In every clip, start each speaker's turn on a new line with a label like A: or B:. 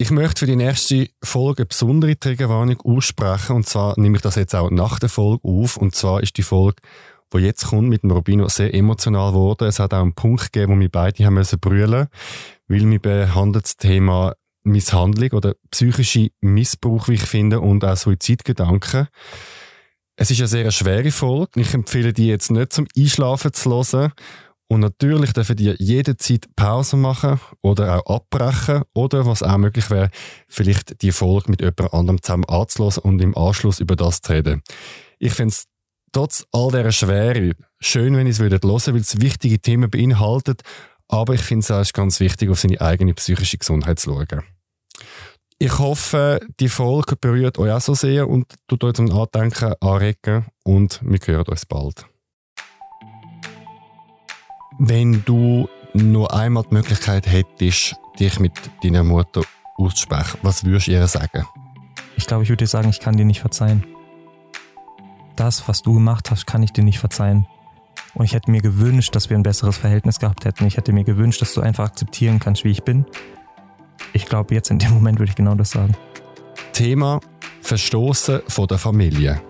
A: Ich möchte für die nächste Folge eine besondere Triggerwarnung aussprechen. Und zwar nehme ich das jetzt auch nach der Folge auf. Und zwar ist die Folge, die jetzt kommt, mit dem Robino sehr emotional geworden. Es hat auch einen Punkt gegeben, wo wir beide haben müssen brüllen, weil wir behandelt das Thema Misshandlung oder psychische Missbrauch, wie ich finde, und auch Suizidgedanken. Es ist eine sehr schwere Folge. Ich empfehle die jetzt nicht zum Einschlafen zu hören. Und natürlich dürfen die jederzeit Pause machen oder auch abbrechen oder was auch möglich wäre, vielleicht die Folge mit jemand anderem zusammen anzuhören und im Anschluss über das zu reden. Ich finde es trotz all dieser Schwere schön, wenn ich es hören würde, weil es wichtige Themen beinhaltet, aber ich finde es auch ganz wichtig, auf seine eigene psychische Gesundheit zu schauen. Ich hoffe, die Folge berührt euch auch so sehr und tut euch zum Nachdenken anregen und wir hören uns bald. Wenn du nur einmal die Möglichkeit hättest, dich mit deiner Mutter auszusprechen, was würdest du ihr sagen?
B: Ich glaube, ich würde dir sagen, ich kann dir nicht verzeihen. Das, was du gemacht hast, kann ich dir nicht verzeihen. Und ich hätte mir gewünscht, dass wir ein besseres Verhältnis gehabt hätten. Ich hätte mir gewünscht, dass du einfach akzeptieren kannst, wie ich bin. Ich glaube, jetzt in dem Moment würde ich genau das sagen.
A: Thema Verstoßen von der Familie.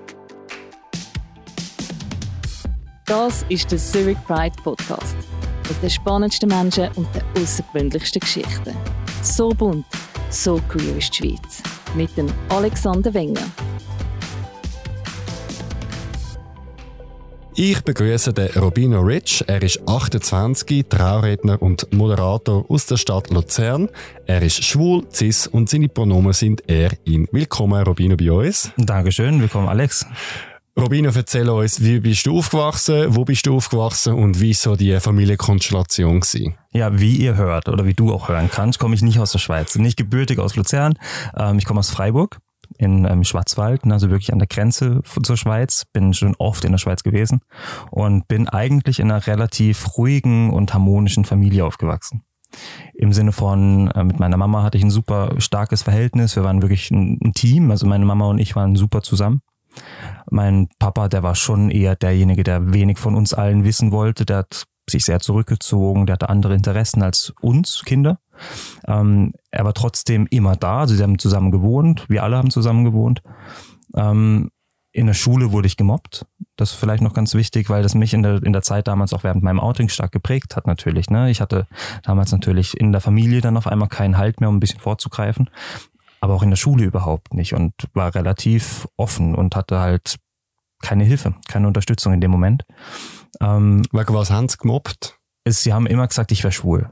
C: Das ist der Zurich Pride Podcast. Mit den spannendsten Menschen und den außergewöhnlichsten Geschichten. So bunt, so queer ist die Schweiz. Mit dem Alexander Wenger.
A: Ich begrüße den Robino Rich. Er ist 28, Trauredner und Moderator aus der Stadt Luzern. Er ist schwul, cis und seine Pronomen sind er, ihn. Willkommen, Robino, bei uns.
B: Dankeschön, willkommen, Alex.
A: Robino, erzähl uns, wie bist du aufgewachsen, wo bist du aufgewachsen und wie so die Familienkonstellation war?
B: Ja, wie ihr hört oder wie du auch hören kannst, komme ich nicht aus der Schweiz. Nicht gebürtig aus Luzern. Ähm, ich komme aus Freiburg in ähm, Schwarzwald, also wirklich an der Grenze zur Schweiz. Bin schon oft in der Schweiz gewesen und bin eigentlich in einer relativ ruhigen und harmonischen Familie aufgewachsen. Im Sinne von, äh, mit meiner Mama hatte ich ein super starkes Verhältnis. Wir waren wirklich ein, ein Team. Also meine Mama und ich waren super zusammen. Mein Papa, der war schon eher derjenige, der wenig von uns allen wissen wollte. Der hat sich sehr zurückgezogen, der hatte andere Interessen als uns Kinder. Ähm, er war trotzdem immer da, also sie haben zusammen gewohnt, wir alle haben zusammen gewohnt. Ähm, in der Schule wurde ich gemobbt. Das ist vielleicht noch ganz wichtig, weil das mich in der, in der Zeit damals auch während meinem Outing stark geprägt hat natürlich. Ne? Ich hatte damals natürlich in der Familie dann auf einmal keinen Halt mehr, um ein bisschen vorzugreifen, aber auch in der Schule überhaupt nicht und war relativ offen und hatte halt keine Hilfe, keine Unterstützung in dem Moment.
A: Ähm, Wegen was haben sie gemobbt?
B: Ist, sie haben immer gesagt, ich wäre schwul.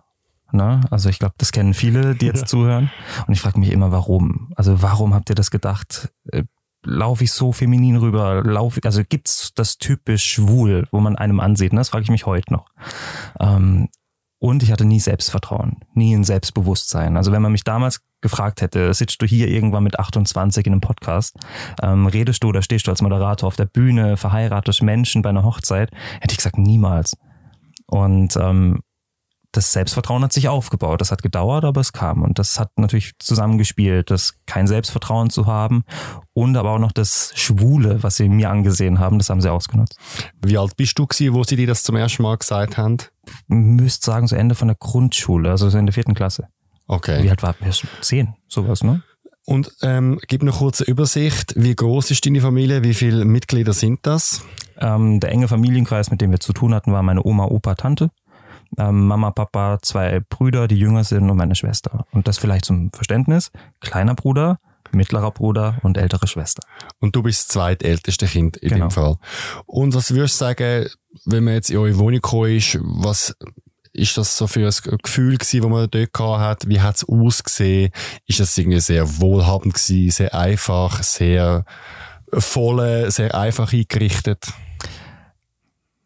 B: Ne? Also ich glaube, das kennen viele, die jetzt ja. zuhören. Und ich frage mich immer, warum? Also warum habt ihr das gedacht? Äh, Laufe ich so feminin rüber? Lauf, also gibt's das typisch schwul, wo man einem ansieht? Ne? Das frage ich mich heute noch. Ähm, und ich hatte nie Selbstvertrauen, nie ein Selbstbewusstsein. Also wenn man mich damals gefragt hätte, sitzt du hier irgendwann mit 28 in einem Podcast, ähm, redest du oder stehst du als Moderator auf der Bühne, verheiratest Menschen bei einer Hochzeit, hätte ich gesagt, niemals. Und ähm, das Selbstvertrauen hat sich aufgebaut. Das hat gedauert, aber es kam. Und das hat natürlich zusammengespielt, das kein Selbstvertrauen zu haben und aber auch noch das Schwule, was sie mir angesehen haben, das haben sie ausgenutzt.
A: Wie alt bist du gewesen, wo sie dir das zum ersten Mal gesagt haben?
B: Müsst sagen, so Ende von der Grundschule, also so in der vierten Klasse.
A: Okay.
B: Wie alt war ich? Zehn, sowas, ne?
A: Und ähm, gib eine kurze Übersicht. Wie groß ist deine Familie? Wie viele Mitglieder sind das?
B: Ähm, der enge Familienkreis, mit dem wir zu tun hatten, war meine Oma, Opa, Tante ähm, Mama, Papa, zwei Brüder, die jünger sind und meine Schwester. Und das vielleicht zum Verständnis. Kleiner Bruder, mittlerer Bruder und ältere Schwester.
A: Und du bist das zweitälteste Kind in genau. dem Fall. Und was würdest du sagen, wenn man jetzt in eure Wohnung gekommen ist, was ist das so für ein Gefühl gewesen, das man dort gehabt hat? Wie hat es ausgesehen? Ist das irgendwie sehr wohlhabend gewesen, sehr einfach, sehr voll, sehr einfach eingerichtet?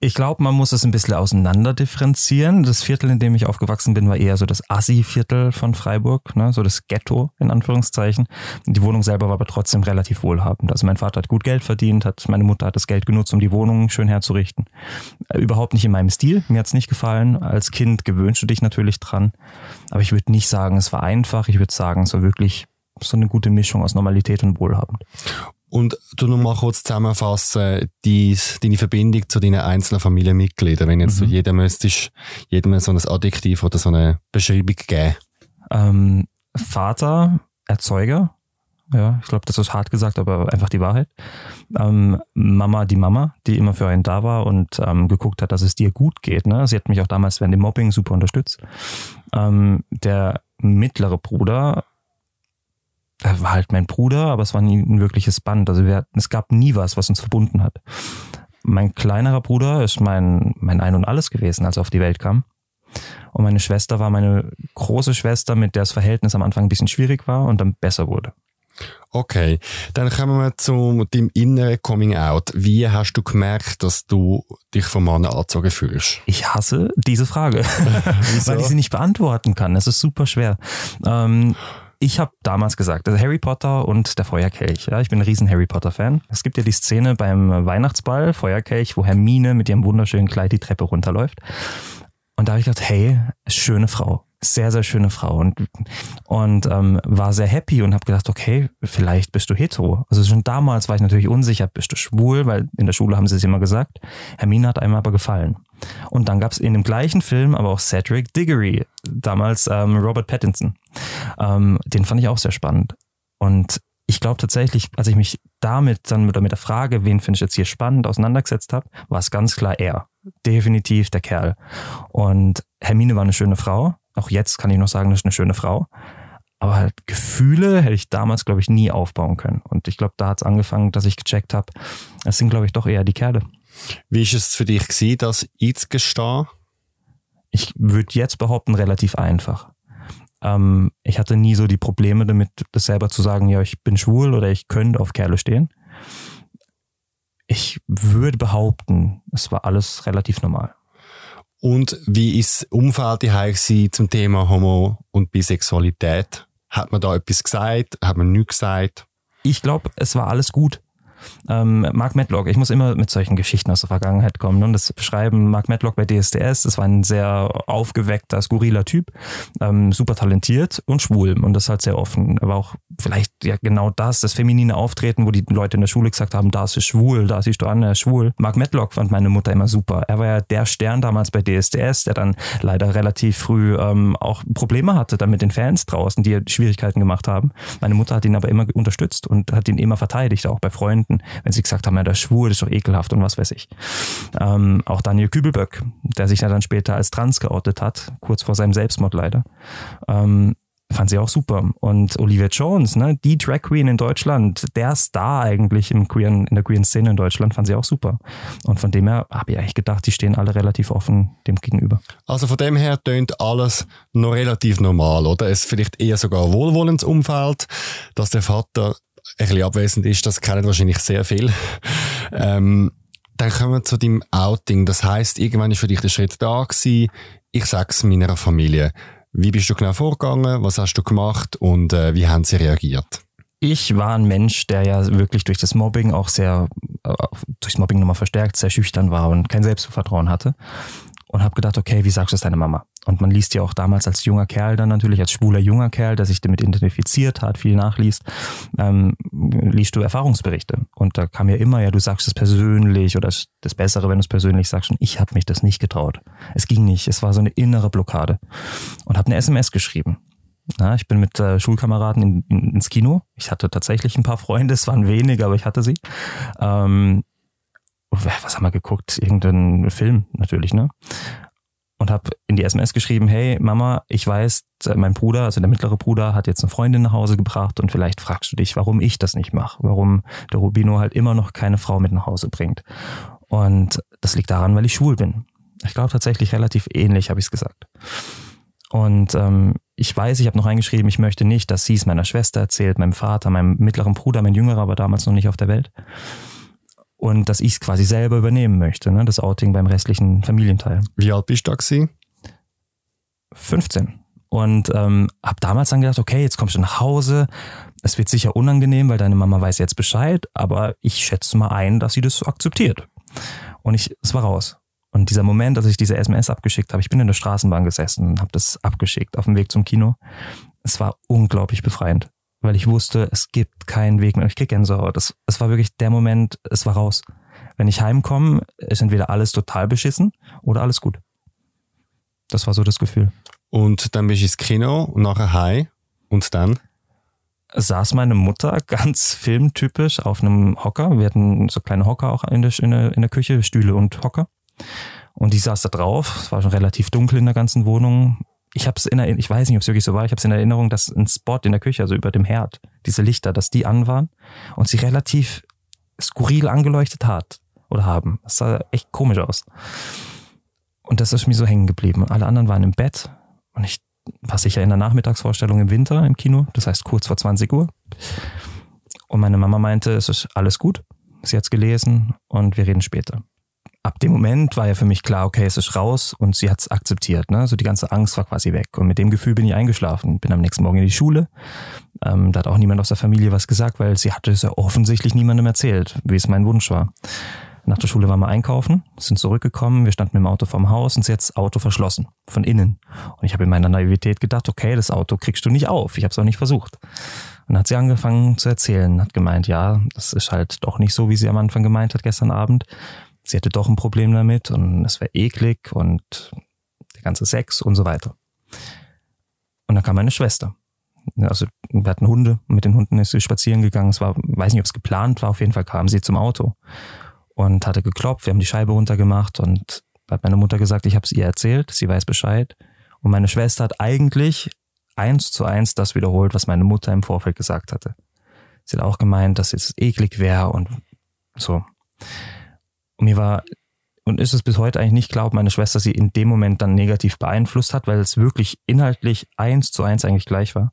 B: Ich glaube, man muss es ein bisschen auseinander differenzieren. Das Viertel, in dem ich aufgewachsen bin, war eher so das Assi-Viertel von Freiburg, ne? so das Ghetto in Anführungszeichen. Die Wohnung selber war aber trotzdem relativ wohlhabend. Also mein Vater hat gut Geld verdient, hat meine Mutter hat das Geld genutzt, um die Wohnung schön herzurichten. Äh, überhaupt nicht in meinem Stil. Mir hat's nicht gefallen. Als Kind gewöhnst du dich natürlich dran. Aber ich würde nicht sagen, es war einfach. Ich würde sagen, es war wirklich so eine gute Mischung aus Normalität und Wohlhabend.
A: Und du noch mal kurz zusammenfassen, dies, deine Verbindung zu deinen einzelnen Familienmitgliedern. Wenn jetzt mhm. du jedem müsstest, jedem so ein Adjektiv oder so eine Beschreibung geben.
B: Ähm, Vater, Erzeuger. Ja, ich glaube, das ist hart gesagt, aber einfach die Wahrheit. Ähm, Mama, die Mama, die immer für einen da war und ähm, geguckt hat, dass es dir gut geht. Ne? Sie hat mich auch damals während dem Mobbing super unterstützt. Ähm, der mittlere Bruder, er war halt mein Bruder, aber es war nie ein wirkliches Band. Also wir, es gab nie was, was uns verbunden hat. Mein kleinerer Bruder ist mein, mein Ein und Alles gewesen, als er auf die Welt kam. Und meine Schwester war meine große Schwester, mit der das Verhältnis am Anfang ein bisschen schwierig war und dann besser wurde.
A: Okay, dann kommen wir zu deinem inneren Coming Out. Wie hast du gemerkt, dass du dich vom Mann angezogen fühlst?
B: Ich hasse diese Frage, weil ich sie nicht beantworten kann. Es ist super schwer. Ähm, ich habe damals gesagt, also Harry Potter und der Feuerkelch. Ja, ich bin ein riesen Harry Potter Fan. Es gibt ja die Szene beim Weihnachtsball, Feuerkelch, wo Hermine mit ihrem wunderschönen Kleid die Treppe runterläuft. Und da habe ich gedacht, hey, schöne Frau. Sehr, sehr schöne Frau. Und, und ähm, war sehr happy und habe gedacht, okay, vielleicht bist du hetero. Also schon damals war ich natürlich unsicher, bist du schwul, weil in der Schule haben sie es immer gesagt. Hermine hat einem aber gefallen. Und dann gab es in dem gleichen Film aber auch Cedric Diggory, damals ähm, Robert Pattinson. Ähm, den fand ich auch sehr spannend. Und ich glaube tatsächlich, als ich mich damit dann mit, mit der Frage, wen finde ich jetzt hier spannend, auseinandergesetzt habe, war es ganz klar er definitiv der Kerl. Und Hermine war eine schöne Frau. Auch jetzt kann ich noch sagen, das ist eine schöne Frau. Aber halt Gefühle hätte ich damals, glaube ich, nie aufbauen können. Und ich glaube, da hat es angefangen, dass ich gecheckt habe, es sind, glaube ich, doch eher die Kerle.
A: Wie ist es für dich gewesen, das einzugestehen?
B: Ich würde jetzt behaupten, relativ einfach. Ähm, ich hatte nie so die Probleme damit, das selber zu sagen, ja, ich bin schwul oder ich könnte auf Kerle stehen ich würde behaupten, es war alles relativ normal.
A: Und wie ist das Umfeld die zum Thema Homo- und Bisexualität? Hat man da etwas gesagt? Hat man nichts gesagt?
B: Ich glaube, es war alles gut. Ähm, Mark Medlock, ich muss immer mit solchen Geschichten aus der Vergangenheit kommen ne? und das beschreiben. Mark Medlock bei DSDS, das war ein sehr aufgeweckter, skurriler Typ, ähm, super talentiert und schwul und das halt sehr offen. Er war auch vielleicht ja genau das, das feminine Auftreten, wo die Leute in der Schule gesagt haben, da ist es schwul, da siehst du an, er ist schwul. Mark Medlock fand meine Mutter immer super. Er war ja der Stern damals bei DSDS, der dann leider relativ früh ähm, auch Probleme hatte dann mit den Fans draußen, die Schwierigkeiten gemacht haben. Meine Mutter hat ihn aber immer unterstützt und hat ihn immer verteidigt, auch bei Freunden Freunden, wenn sie gesagt haben, ja, der ist schwul, das ist doch ekelhaft und was weiß ich. Ähm, auch Daniel Kübelböck, der sich ja dann später als trans geoutet hat, kurz vor seinem Selbstmord leider. Ähm, fand sie auch super. Und Olivia Jones, ne, die Drag Queen in Deutschland, der Star eigentlich im queeren, in der queeren Szene in Deutschland, fand sie auch super. Und von dem her habe ich eigentlich gedacht, die stehen alle relativ offen dem gegenüber.
A: Also von dem her tönt alles noch relativ normal, oder? Es ist vielleicht eher sogar wohlwollendes Umfeld, dass der Vater ein bisschen abwesend ist, das kennen wahrscheinlich sehr viel. Ähm, dann kommen wir zu deinem Outing. Das heißt, irgendwann ist für dich der Schritt da gewesen. Ich sag's meiner Familie. Wie bist du genau vorgegangen? Was hast du gemacht? Und äh, wie haben sie reagiert?
B: Ich war ein Mensch, der ja wirklich durch das Mobbing auch sehr, äh, durchs Mobbing nochmal verstärkt, sehr schüchtern war und kein Selbstvertrauen hatte und habe gedacht, okay, wie sagst du es deiner Mama? Und man liest ja auch damals als junger Kerl dann natürlich, als schwuler junger Kerl, der sich damit identifiziert hat, viel nachliest, ähm, liest du Erfahrungsberichte. Und da kam ja immer, ja, du sagst es persönlich oder das Bessere, wenn du es persönlich sagst. Und ich habe mich das nicht getraut. Es ging nicht. Es war so eine innere Blockade. Und habe eine SMS geschrieben. Ja, ich bin mit äh, Schulkameraden in, in, ins Kino. Ich hatte tatsächlich ein paar Freunde, es waren wenige, aber ich hatte sie. Ähm, was haben wir geguckt? Irgendeinen Film natürlich, ne? Und habe in die SMS geschrieben, hey Mama, ich weiß, mein Bruder, also der mittlere Bruder, hat jetzt eine Freundin nach Hause gebracht und vielleicht fragst du dich, warum ich das nicht mache, warum der Rubino halt immer noch keine Frau mit nach Hause bringt. Und das liegt daran, weil ich schwul bin. Ich glaube tatsächlich relativ ähnlich, habe ich es gesagt. Und ähm, ich weiß, ich habe noch eingeschrieben, ich möchte nicht, dass sie es meiner Schwester erzählt, meinem Vater, meinem mittleren Bruder, mein Jüngerer, aber damals noch nicht auf der Welt und dass ich es quasi selber übernehmen möchte, ne? das Outing beim restlichen Familienteil.
A: Wie alt bist du gewesen?
B: 15. Und ähm, habe damals dann gedacht, okay, jetzt kommst du nach Hause. Es wird sicher unangenehm, weil deine Mama weiß jetzt Bescheid, aber ich schätze mal ein, dass sie das so akzeptiert. Und ich, es war raus. Und dieser Moment, als ich diese SMS abgeschickt habe, ich bin in der Straßenbahn gesessen und habe das abgeschickt auf dem Weg zum Kino. Es war unglaublich befreiend weil ich wusste, es gibt keinen Weg mehr. Ich krieg Gänsehaut. Es, es war wirklich der Moment, es war raus. Wenn ich heimkomme, ist entweder alles total beschissen oder alles gut. Das war so das Gefühl.
A: Und dann bist du ins Kino und nachher heim. Und dann?
B: saß meine Mutter ganz filmtypisch auf einem Hocker. Wir hatten so kleine Hocker auch in der, in der, in der Küche, Stühle und Hocker. Und die saß da drauf. Es war schon relativ dunkel in der ganzen Wohnung. Ich hab's in Erinnerung, ich weiß nicht, ob es wirklich so war, ich habe es in Erinnerung, dass ein Spot in der Küche, also über dem Herd, diese Lichter, dass die an waren und sie relativ skurril angeleuchtet hat oder haben. Das sah echt komisch aus. Und das ist mir so hängen geblieben. Alle anderen waren im Bett und ich war sicher in der Nachmittagsvorstellung im Winter im Kino, das heißt kurz vor 20 Uhr. Und meine Mama meinte, es ist alles gut. Sie hat's gelesen und wir reden später. Ab dem Moment war ja für mich klar, okay, es ist raus und sie hat's akzeptiert. Ne? Also die ganze Angst war quasi weg. Und mit dem Gefühl bin ich eingeschlafen. Bin am nächsten Morgen in die Schule. Ähm, da hat auch niemand aus der Familie was gesagt, weil sie hatte es ja offensichtlich niemandem erzählt, wie es mein Wunsch war. Nach der Schule waren wir einkaufen, sind zurückgekommen, wir standen im Auto vorm Haus und sie hat das Auto verschlossen, von innen. Und ich habe in meiner Naivität gedacht, okay, das Auto kriegst du nicht auf. Ich habe es auch nicht versucht. Und dann hat sie angefangen zu erzählen, hat gemeint, ja, das ist halt doch nicht so, wie sie am Anfang gemeint hat gestern Abend. Sie hätte doch ein Problem damit und es wäre eklig und der ganze Sex und so weiter. Und dann kam meine Schwester. Also wir hatten Hunde und mit den Hunden ist sie spazieren gegangen. Es war, weiß nicht, ob es geplant war, auf jeden Fall kam sie zum Auto und hatte geklopft. Wir haben die Scheibe runtergemacht und hat meine Mutter gesagt, ich habe es ihr erzählt, sie weiß Bescheid. Und meine Schwester hat eigentlich eins zu eins das wiederholt, was meine Mutter im Vorfeld gesagt hatte. Sie hat auch gemeint, dass es eklig wäre und so. Und mir war, und ist es bis heute eigentlich nicht klar, ob meine Schwester sie in dem Moment dann negativ beeinflusst hat, weil es wirklich inhaltlich eins zu eins eigentlich gleich war.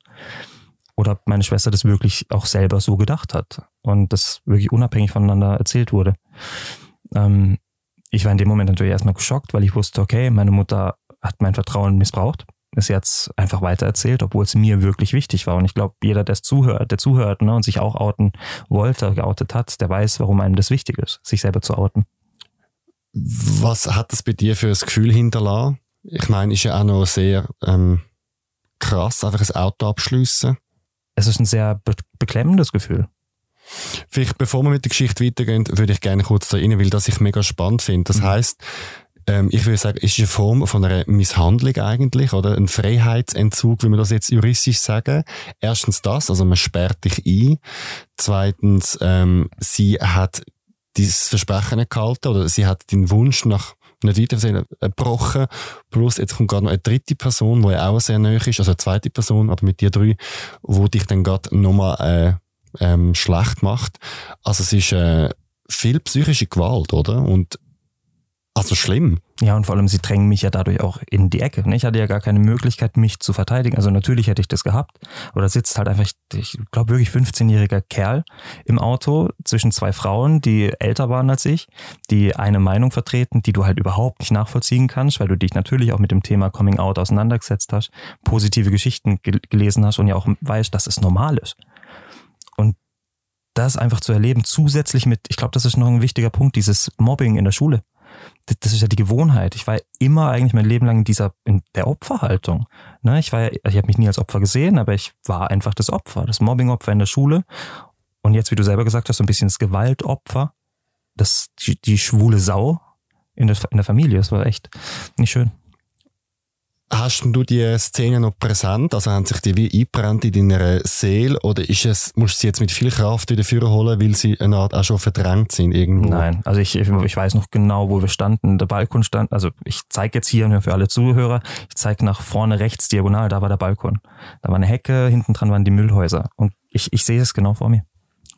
B: Oder ob meine Schwester das wirklich auch selber so gedacht hat und das wirklich unabhängig voneinander erzählt wurde. Ähm, ich war in dem Moment natürlich erstmal geschockt, weil ich wusste, okay, meine Mutter hat mein Vertrauen missbraucht. Ist jetzt einfach weitererzählt, obwohl es mir wirklich wichtig war. Und ich glaube, jeder, der zuhört, der zuhört ne, und sich auch outen wollte, geoutet hat, der weiß, warum einem das wichtig ist, sich selber zu outen.
A: Was hat das bei dir für ein Gefühl hinterlassen? Ich meine, ist ja auch noch sehr ähm, krass, einfach ein Auto abschliessen.
B: Es ist ein sehr be beklemmendes Gefühl.
A: Vielleicht, bevor wir mit der Geschichte weitergehen, würde ich gerne kurz da rein, weil das ich mega spannend finde. Das mhm. heißt, ähm, ich würde sagen, es ist eine Form von einer Misshandlung eigentlich, oder? Ein Freiheitsentzug, wie wir das jetzt juristisch sagen. Erstens das, also man sperrt dich ein. Zweitens, ähm, sie hat dieses Versprechen nicht gehalten, oder sie hat den Wunsch nach nicht weiter gebrochen. Plus, jetzt kommt gerade noch eine dritte Person, die auch sehr nahe ist, also eine zweite Person, aber mit dir drei, wo dich dann gerade nochmal, äh, ähm, schlecht macht. Also es ist äh, viel psychische Gewalt, oder? Und also schlimm.
B: Ja, und vor allem, sie drängen mich ja dadurch auch in die Ecke. Ich hatte ja gar keine Möglichkeit, mich zu verteidigen. Also natürlich hätte ich das gehabt. Aber da sitzt halt einfach, ich glaube wirklich 15-jähriger Kerl im Auto zwischen zwei Frauen, die älter waren als ich, die eine Meinung vertreten, die du halt überhaupt nicht nachvollziehen kannst, weil du dich natürlich auch mit dem Thema Coming Out auseinandergesetzt hast, positive Geschichten gelesen hast und ja auch weißt, dass es normal ist das einfach zu erleben, zusätzlich mit, ich glaube, das ist noch ein wichtiger Punkt, dieses Mobbing in der Schule. Das ist ja die Gewohnheit. Ich war immer eigentlich mein Leben lang in dieser, in der Opferhaltung. Ne, ich war ja, ich habe mich nie als Opfer gesehen, aber ich war einfach das Opfer, das Mobbing-Opfer in der Schule. Und jetzt, wie du selber gesagt hast, so ein bisschen das Gewaltopfer, das, die, die schwule Sau in der, in der Familie. Das war echt nicht schön.
A: Hast du die Szene noch präsent? Also haben sich die wie eingebrannt in deiner Seele? Oder ist es, musst du sie jetzt mit viel Kraft wieder holen, weil sie eine Art auch schon verdrängt sind irgendwo?
B: Nein, also ich, ich weiß noch genau, wo wir standen. Der Balkon stand, also ich zeige jetzt hier für alle Zuhörer, ich zeige nach vorne rechts diagonal, da war der Balkon. Da war eine Hecke, hinten dran waren die Müllhäuser. Und ich, ich sehe es genau vor mir.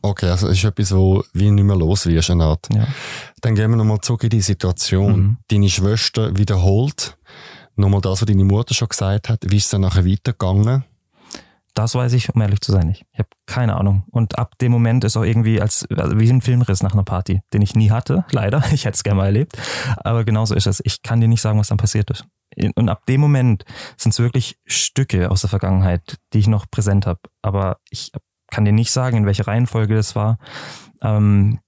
A: Okay, also es ist etwas, wo wie nicht mehr los wirst, eine Art. Ja. Dann gehen wir nochmal zurück in die Situation. Mhm. Deine Schwester wiederholt nochmal das, was deine Mutter schon gesagt hat, wie ist es dann nachher weitergegangen?
B: Das weiß ich, um ehrlich zu sein, nicht. Ich habe keine Ahnung. Und ab dem Moment ist auch irgendwie als also wie ein Filmriss nach einer Party, den ich nie hatte, leider. Ich hätte es gerne mal erlebt. Aber genauso ist es. Ich kann dir nicht sagen, was dann passiert ist. Und ab dem Moment sind es wirklich Stücke aus der Vergangenheit, die ich noch präsent habe. Aber ich kann dir nicht sagen, in welcher Reihenfolge das war. Ähm,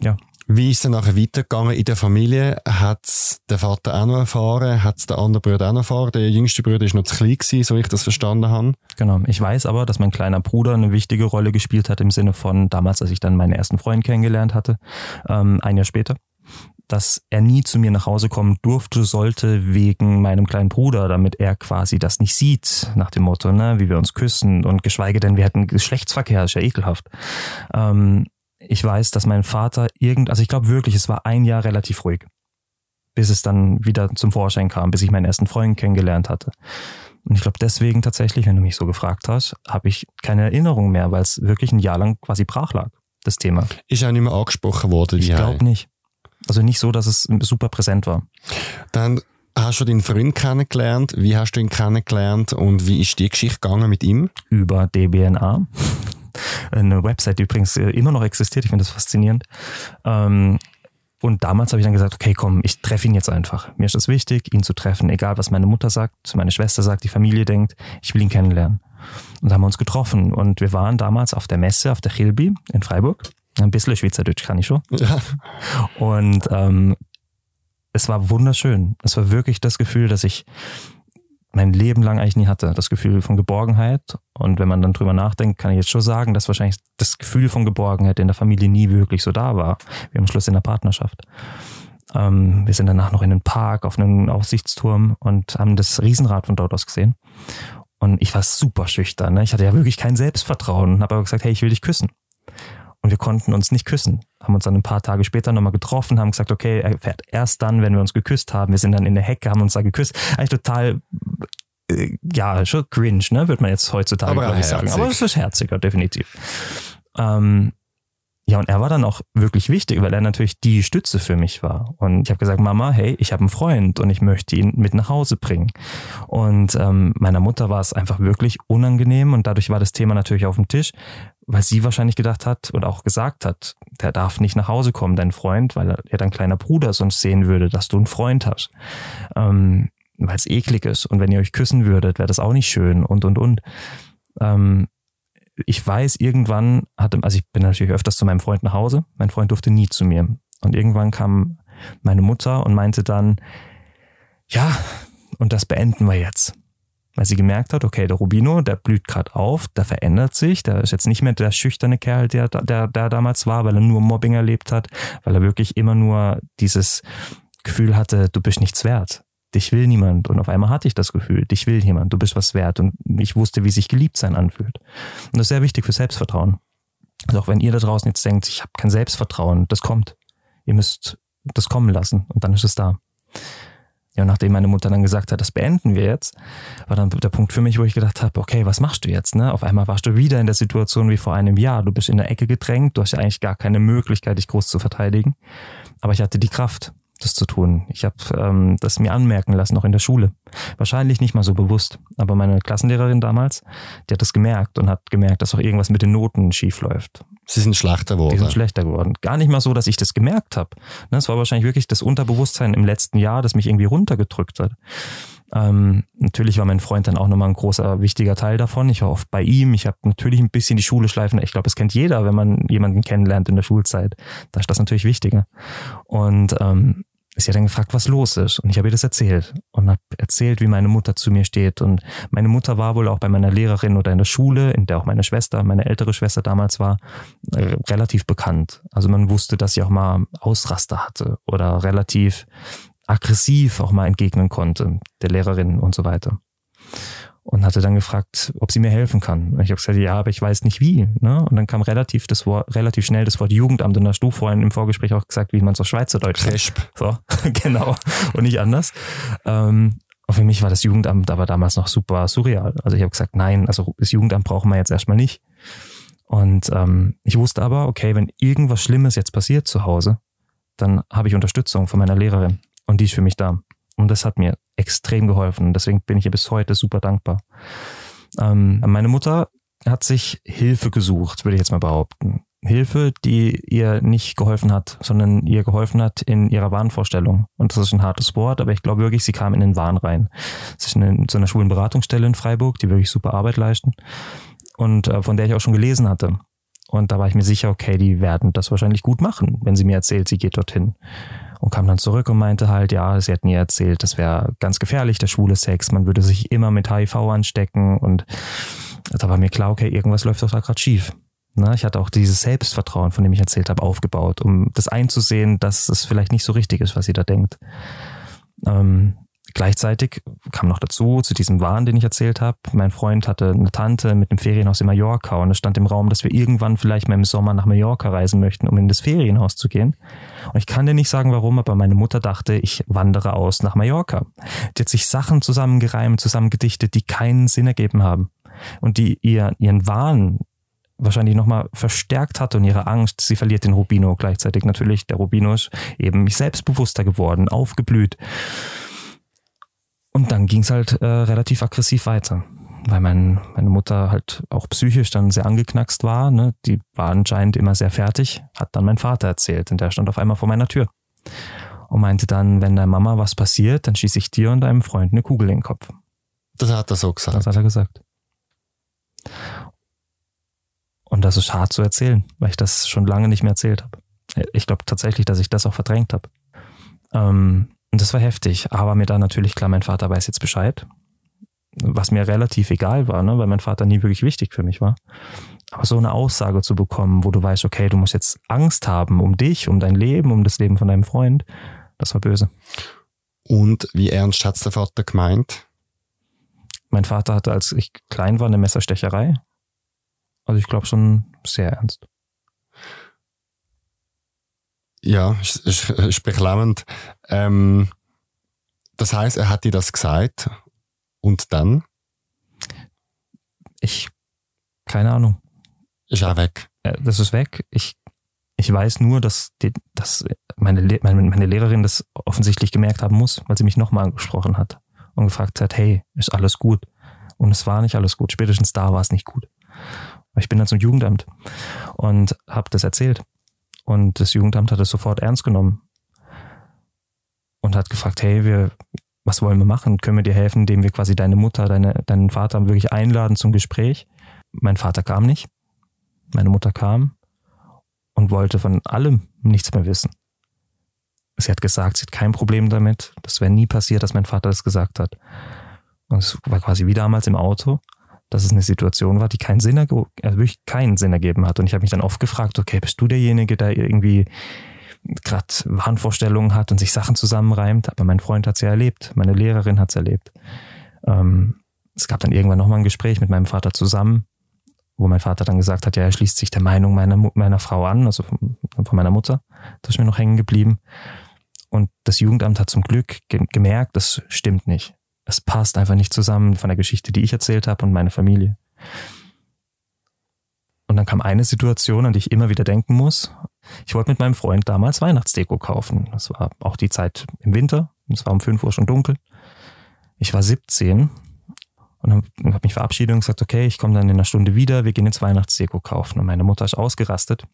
B: ja,
A: wie ist es nachher weitergegangen in der Familie? Hat der Vater auch noch erfahren? Hat der andere Bruder auch noch erfahren? Der jüngste Bruder ist noch zu klein gewesen, so ich das verstanden habe.
B: Genau. Ich weiß aber, dass mein kleiner Bruder eine wichtige Rolle gespielt hat im Sinne von damals, als ich dann meinen ersten Freund kennengelernt hatte, ähm, ein Jahr später. dass er nie zu mir nach Hause kommen durfte, sollte wegen meinem kleinen Bruder, damit er quasi das nicht sieht, nach dem Motto, ne, wie wir uns küssen und geschweige denn, wir hätten Geschlechtsverkehr, ist ja ekelhaft. Ähm, ich weiß, dass mein Vater irgend, also ich glaube wirklich, es war ein Jahr relativ ruhig, bis es dann wieder zum Vorschein kam, bis ich meinen ersten Freund kennengelernt hatte. Und ich glaube deswegen tatsächlich, wenn du mich so gefragt hast, habe ich keine Erinnerung mehr, weil es wirklich ein Jahr lang quasi brach lag, das Thema.
A: Ist auch nicht mehr angesprochen worden.
B: Ich glaube nicht. Also nicht so, dass es super präsent war.
A: Dann hast du deinen Freund kennengelernt. Wie hast du ihn kennengelernt und wie ist die Geschichte gegangen mit ihm?
B: Über DBNA. Eine Website, die übrigens äh, immer noch existiert. Ich finde das faszinierend. Ähm, und damals habe ich dann gesagt, okay, komm, ich treffe ihn jetzt einfach. Mir ist es wichtig, ihn zu treffen, egal was meine Mutter sagt, meine Schwester sagt, die Familie denkt, ich will ihn kennenlernen. Und da haben wir uns getroffen und wir waren damals auf der Messe, auf der Chilbi in Freiburg. Ein bisschen Schweizerdeutsch kann ich schon. Ja. Und ähm, es war wunderschön. Es war wirklich das Gefühl, dass ich mein Leben lang eigentlich nie hatte. Das Gefühl von Geborgenheit. Und wenn man dann drüber nachdenkt, kann ich jetzt schon sagen, dass wahrscheinlich das Gefühl von Geborgenheit in der Familie nie wirklich so da war, wie am Schluss in der Partnerschaft. Ähm, wir sind danach noch in den Park auf einem Aussichtsturm und haben das Riesenrad von dort aus gesehen. Und ich war super schüchtern. Ne? Ich hatte ja wirklich kein Selbstvertrauen und habe aber gesagt, hey, ich will dich küssen und wir konnten uns nicht küssen. Haben uns dann ein paar Tage später nochmal getroffen, haben gesagt, okay, er fährt erst dann, wenn wir uns geküsst haben. Wir sind dann in der Hecke, haben uns da geküsst. Eigentlich total, äh, ja, schon cringe, ne, würde man jetzt heutzutage, glaube ich, sagen. Aber es ist herziger, definitiv. Ähm, ja, und er war dann auch wirklich wichtig, weil er natürlich die Stütze für mich war. Und ich habe gesagt, Mama, hey, ich habe einen Freund und ich möchte ihn mit nach Hause bringen. Und ähm, meiner Mutter war es einfach wirklich unangenehm und dadurch war das Thema natürlich auf dem Tisch, weil sie wahrscheinlich gedacht hat und auch gesagt hat, der darf nicht nach Hause kommen, dein Freund, weil er dein kleiner Bruder sonst sehen würde, dass du einen Freund hast. Ähm, weil es eklig ist und wenn ihr euch küssen würdet, wäre das auch nicht schön und und und. Ähm, ich weiß, irgendwann hatte, also ich bin natürlich öfters zu meinem Freund nach Hause. Mein Freund durfte nie zu mir. Und irgendwann kam meine Mutter und meinte dann, ja, und das beenden wir jetzt. Weil sie gemerkt hat, okay, der Rubino, der blüht gerade auf, der verändert sich, der ist jetzt nicht mehr der schüchterne Kerl, der, der, der damals war, weil er nur Mobbing erlebt hat, weil er wirklich immer nur dieses Gefühl hatte, du bist nichts wert dich will niemand. Und auf einmal hatte ich das Gefühl, dich will jemand, du bist was wert. Und ich wusste, wie sich geliebt sein anfühlt. Und das ist sehr wichtig für Selbstvertrauen. Also auch wenn ihr da draußen jetzt denkt, ich habe kein Selbstvertrauen, das kommt. Ihr müsst das kommen lassen und dann ist es da. Ja, und nachdem meine Mutter dann gesagt hat, das beenden wir jetzt, war dann der Punkt für mich, wo ich gedacht habe, okay, was machst du jetzt? Ne? Auf einmal warst du wieder in der Situation wie vor einem Jahr. Du bist in der Ecke gedrängt, du hast ja eigentlich gar keine Möglichkeit, dich groß zu verteidigen. Aber ich hatte die Kraft das zu tun. Ich habe ähm, das mir anmerken lassen, noch in der Schule. Wahrscheinlich nicht mal so bewusst, aber meine Klassenlehrerin damals, die hat das gemerkt und hat gemerkt, dass auch irgendwas mit den Noten schief läuft.
A: Sie sind schlechter geworden.
B: Die sind schlechter geworden. Gar nicht mal so, dass ich das gemerkt habe. Ne, es war wahrscheinlich wirklich das Unterbewusstsein im letzten Jahr, das mich irgendwie runtergedrückt hat. Ähm, natürlich war mein Freund dann auch nochmal ein großer, wichtiger Teil davon. Ich war oft bei ihm. Ich habe natürlich ein bisschen die Schule schleifen. Ich glaube, das kennt jeder, wenn man jemanden kennenlernt in der Schulzeit. Da ist das natürlich wichtiger. Und ähm, sie hat dann gefragt, was los ist. Und ich habe ihr das erzählt und habe erzählt, wie meine Mutter zu mir steht. Und meine Mutter war wohl auch bei meiner Lehrerin oder in der Schule, in der auch meine Schwester, meine ältere Schwester damals war, äh, relativ bekannt. Also man wusste, dass sie auch mal Ausraster hatte oder relativ aggressiv auch mal entgegnen konnte, der Lehrerin und so weiter. Und hatte dann gefragt, ob sie mir helfen kann. Und ich habe gesagt, ja, aber ich weiß nicht wie. Ne? Und dann kam relativ das Wort, relativ schnell das Wort Jugendamt. Und da hast du vorhin im Vorgespräch auch gesagt, wie man es auf Schweizerdeutsch
A: sagt.
B: So, genau. Und nicht anders. Ähm, und für mich war das Jugendamt aber damals noch super surreal. Also ich habe gesagt, nein, also das Jugendamt brauchen wir jetzt erstmal nicht. Und ähm, ich wusste aber, okay, wenn irgendwas Schlimmes jetzt passiert zu Hause, dann habe ich Unterstützung von meiner Lehrerin. Und die ist für mich da. Und das hat mir extrem geholfen. Deswegen bin ich ihr bis heute super dankbar. Ähm, meine Mutter hat sich Hilfe gesucht, würde ich jetzt mal behaupten. Hilfe, die ihr nicht geholfen hat, sondern ihr geholfen hat in ihrer Wahnvorstellung. Und das ist ein hartes Wort, aber ich glaube wirklich, sie kam in den Wahn rein. Sie ist in so einer schwulen Beratungsstelle in Freiburg, die wirklich super Arbeit leisten und äh, von der ich auch schon gelesen hatte. Und da war ich mir sicher, okay, die werden das wahrscheinlich gut machen, wenn sie mir erzählt, sie geht dorthin und kam dann zurück und meinte halt, ja, sie hätten ihr erzählt, das wäre ganz gefährlich, der schwule Sex, man würde sich immer mit HIV anstecken und da war mir klar, okay, irgendwas läuft doch da gerade schief. Ne? Ich hatte auch dieses Selbstvertrauen, von dem ich erzählt habe, aufgebaut, um das einzusehen, dass es vielleicht nicht so richtig ist, was sie da denkt. Ähm, Gleichzeitig kam noch dazu, zu diesem Wahn, den ich erzählt habe, mein Freund hatte eine Tante mit einem Ferienhaus in Mallorca und es stand im Raum, dass wir irgendwann vielleicht mal im Sommer nach Mallorca reisen möchten, um in das Ferienhaus zu gehen. Und ich kann dir nicht sagen, warum, aber meine Mutter dachte, ich wandere aus nach Mallorca. Die hat sich Sachen zusammengereimt, zusammengedichtet, die keinen Sinn ergeben haben und die ihr, ihren Wahn wahrscheinlich nochmal verstärkt hat und ihre Angst, sie verliert den Rubino gleichzeitig. Natürlich, der Rubino ist eben selbstbewusster geworden, aufgeblüht. Und dann ging es halt äh, relativ aggressiv weiter, weil mein, meine Mutter halt auch psychisch dann sehr angeknackst war. Ne? Die war anscheinend immer sehr fertig, hat dann mein Vater erzählt und der stand auf einmal vor meiner Tür und meinte dann, wenn der Mama was passiert, dann schieße ich dir und deinem Freund eine Kugel in den Kopf.
A: Das hat er so gesagt.
B: Das hat er gesagt. Und das ist hart zu erzählen, weil ich das schon lange nicht mehr erzählt habe. Ich glaube tatsächlich, dass ich das auch verdrängt habe. Ähm, und das war heftig, aber mir dann natürlich klar, mein Vater weiß jetzt Bescheid. Was mir relativ egal war, ne, weil mein Vater nie wirklich wichtig für mich war. Aber so eine Aussage zu bekommen, wo du weißt, okay, du musst jetzt Angst haben um dich, um dein Leben, um das Leben von deinem Freund, das war böse.
A: Und wie ernst hat's der Vater gemeint?
B: Mein Vater hatte, als ich klein war, eine Messerstecherei. Also ich glaube schon sehr ernst.
A: Ja, ist, ist, ist beklemmend. Ähm, das heißt, er hat dir das gesagt und dann?
B: Ich, keine Ahnung.
A: Ist er weg?
B: Das ist weg. Ich, ich weiß nur, dass, die, dass meine, meine, meine Lehrerin das offensichtlich gemerkt haben muss, weil sie mich nochmal angesprochen hat und gefragt hat, hey, ist alles gut? Und es war nicht alles gut. Spätestens da war es nicht gut. Ich bin dann zum Jugendamt und habe das erzählt. Und das Jugendamt hat es sofort ernst genommen und hat gefragt, hey, wir, was wollen wir machen? Können wir dir helfen, indem wir quasi deine Mutter, deine, deinen Vater wirklich einladen zum Gespräch? Mein Vater kam nicht. Meine Mutter kam und wollte von allem nichts mehr wissen. Sie hat gesagt, sie hat kein Problem damit. Das wäre nie passiert, dass mein Vater das gesagt hat. Und es war quasi wie damals im Auto dass es eine Situation war, die keinen Sinn, also wirklich keinen Sinn ergeben hat. Und ich habe mich dann oft gefragt, okay, bist du derjenige, der irgendwie gerade Wahnvorstellungen hat und sich Sachen zusammenreimt? Aber mein Freund hat es ja erlebt, meine Lehrerin hat es erlebt. Ähm, es gab dann irgendwann nochmal ein Gespräch mit meinem Vater zusammen, wo mein Vater dann gesagt hat, ja, er schließt sich der Meinung meiner, meiner Frau an, also von, von meiner Mutter. Das ist mir noch hängen geblieben. Und das Jugendamt hat zum Glück gemerkt, das stimmt nicht es passt einfach nicht zusammen von der Geschichte, die ich erzählt habe und meine Familie. Und dann kam eine Situation, an die ich immer wieder denken muss. Ich wollte mit meinem Freund damals Weihnachtsdeko kaufen. Das war auch die Zeit im Winter. Es war um 5 Uhr schon dunkel. Ich war 17 und habe mich verabschiedet und gesagt, okay, ich komme dann in einer Stunde wieder, wir gehen jetzt Weihnachtsdeko kaufen. Und meine Mutter ist ausgerastet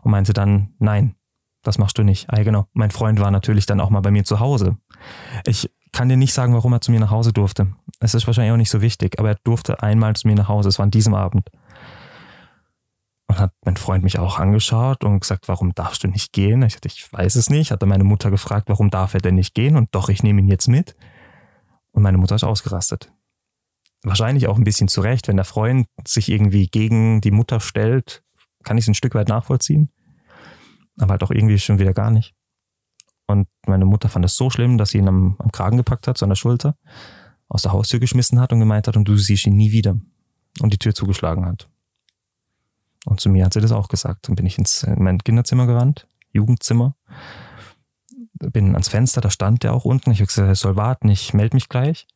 B: und meinte dann, nein, das machst du nicht. Ah, genau. Mein Freund war natürlich dann auch mal bei mir zu Hause. Ich kann dir nicht sagen, warum er zu mir nach Hause durfte. Es ist wahrscheinlich auch nicht so wichtig, aber er durfte einmal zu mir nach Hause. Es war an diesem Abend. Und hat mein Freund mich auch angeschaut und gesagt, warum darfst du nicht gehen? Ich hatte, ich weiß es nicht. Hatte meine Mutter gefragt, warum darf er denn nicht gehen? Und doch, ich nehme ihn jetzt mit. Und meine Mutter ist ausgerastet. Wahrscheinlich auch ein bisschen zurecht, wenn der Freund sich irgendwie gegen die Mutter stellt, kann ich es ein Stück weit nachvollziehen. Aber halt auch irgendwie schon wieder gar nicht. Und meine Mutter fand es so schlimm, dass sie ihn am, am Kragen gepackt hat, so an der Schulter, aus der Haustür geschmissen hat und gemeint hat, und du siehst ihn nie wieder. Und die Tür zugeschlagen hat. Und zu mir hat sie das auch gesagt. Dann bin ich ins, in mein Kinderzimmer gerannt, Jugendzimmer. Bin ans Fenster, da stand der auch unten. Ich habe gesagt, er soll warten, ich melde mich gleich.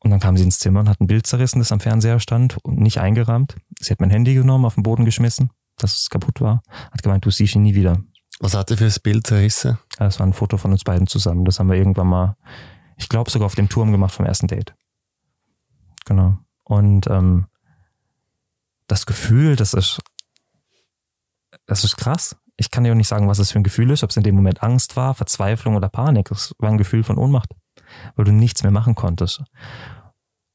B: Und dann kam sie ins Zimmer und hat ein Bild zerrissen, das am Fernseher stand und nicht eingerahmt. Sie hat mein Handy genommen, auf den Boden geschmissen, dass es kaputt war. Hat gemeint, du siehst ihn nie wieder.
A: Was hat er für das Bild zerrissen?
B: Das war ein Foto von uns beiden zusammen. Das haben wir irgendwann mal, ich glaube sogar auf dem Turm gemacht vom ersten Date. Genau. Und ähm, das Gefühl, das ist, das ist krass. Ich kann dir auch nicht sagen, was es für ein Gefühl ist, ob es in dem Moment Angst war, Verzweiflung oder Panik. Es war ein Gefühl von Ohnmacht, weil du nichts mehr machen konntest.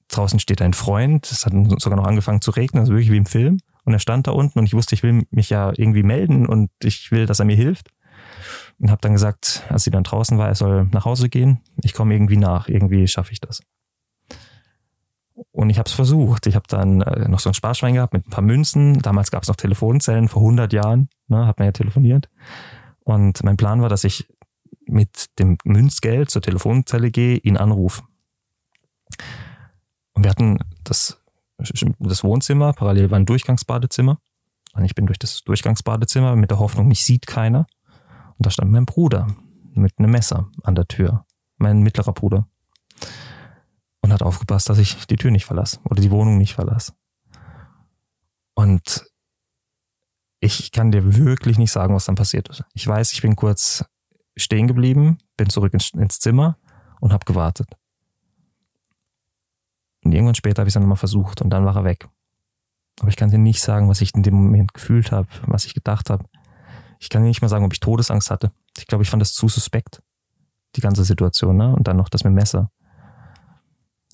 B: Draußen steht ein Freund, es hat sogar noch angefangen zu regnen, also wirklich wie im Film. Und er stand da unten und ich wusste, ich will mich ja irgendwie melden und ich will, dass er mir hilft. Und habe dann gesagt, als sie dann draußen war, er soll nach Hause gehen. Ich komme irgendwie nach, irgendwie schaffe ich das. Und ich habe es versucht. Ich habe dann äh, noch so ein Sparschwein gehabt mit ein paar Münzen. Damals gab es noch Telefonzellen vor 100 Jahren. Ne, hat man ja telefoniert. Und mein Plan war, dass ich mit dem Münzgeld zur Telefonzelle gehe, ihn anrufe. Und wir hatten das, das Wohnzimmer, parallel war ein Durchgangsbadezimmer. Und ich bin durch das Durchgangsbadezimmer mit der Hoffnung, mich sieht keiner. Und da stand mein Bruder mit einem Messer an der Tür. Mein mittlerer Bruder. Und hat aufgepasst, dass ich die Tür nicht verlasse oder die Wohnung nicht verlasse. Und ich kann dir wirklich nicht sagen, was dann passiert ist. Ich weiß, ich bin kurz stehen geblieben, bin zurück ins, Zimmer und habe gewartet. Und irgendwann später habe ich es dann nochmal versucht und dann war er weg. Aber ich kann dir nicht sagen, was ich in dem Moment gefühlt habe, was ich gedacht habe. Ich kann dir nicht mal sagen, ob ich Todesangst hatte. Ich glaube, ich fand das zu suspekt, die ganze Situation, ne? Und dann noch das mit dem Messer.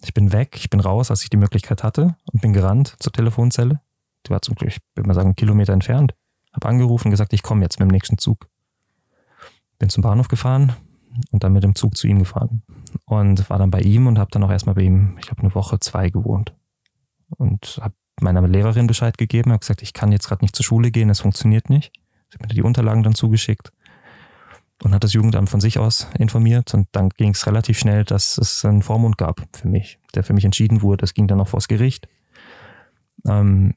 B: Ich bin weg, ich bin raus, als ich die Möglichkeit hatte und bin gerannt zur Telefonzelle. Die war zum Glück, ich würde mal sagen, einen Kilometer entfernt. Hab angerufen und gesagt, ich komme jetzt mit dem nächsten Zug. Bin zum Bahnhof gefahren und dann mit dem Zug zu ihm gefahren. Und war dann bei ihm und habe dann auch erstmal bei ihm, ich glaube, eine Woche, zwei gewohnt. Und habe meiner Lehrerin Bescheid gegeben, habe gesagt, ich kann jetzt gerade nicht zur Schule gehen, es funktioniert nicht. Sie hat mir die Unterlagen dann zugeschickt und hat das Jugendamt von sich aus informiert. Und dann ging es relativ schnell, dass es einen Vormund gab für mich, der für mich entschieden wurde. Das ging dann auch vors Gericht. Ähm,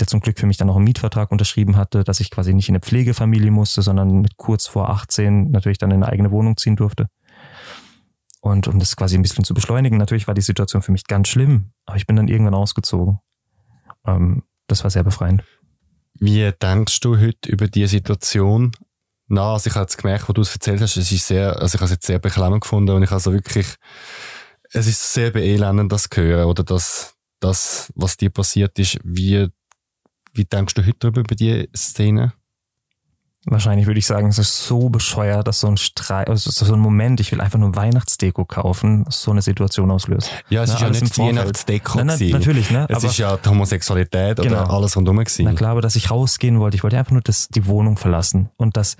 B: der zum Glück für mich dann auch einen Mietvertrag unterschrieben hatte, dass ich quasi nicht in eine Pflegefamilie musste, sondern mit kurz vor 18 natürlich dann in eine eigene Wohnung ziehen durfte. Und um das quasi ein bisschen zu beschleunigen, natürlich war die Situation für mich ganz schlimm, aber ich bin dann irgendwann ausgezogen. Ähm, das war sehr befreiend.
A: Wie denkst du heute über die Situation? Na, also ich habe jetzt gemerkt, wo du es erzählt hast, es ist sehr, also ich habe es jetzt sehr beklemmend gefunden und ich habe so wirklich, es ist sehr beelendend, das zu hören oder das, das, was dir passiert ist. Wie wie denkst du heute darüber, über die Szene?
B: Wahrscheinlich würde ich sagen, es ist so bescheuert, dass so ein Streit, also so ein Moment, ich will einfach nur Weihnachtsdeko kaufen, so eine Situation auslöst.
A: Ja, es
B: Na,
A: ist ja
B: alles
A: nicht die. Weihnachtsdeko
B: Na, na, natürlich, ne?
A: Es
B: Aber-
A: ist ja die Homosexualität
B: Genau.
A: oder alles rundum gewesen.
B: Na klar, aber dass ich rausgehen wollte, ich wollte einfach nur das, die Wohnung verlassen. Und dass,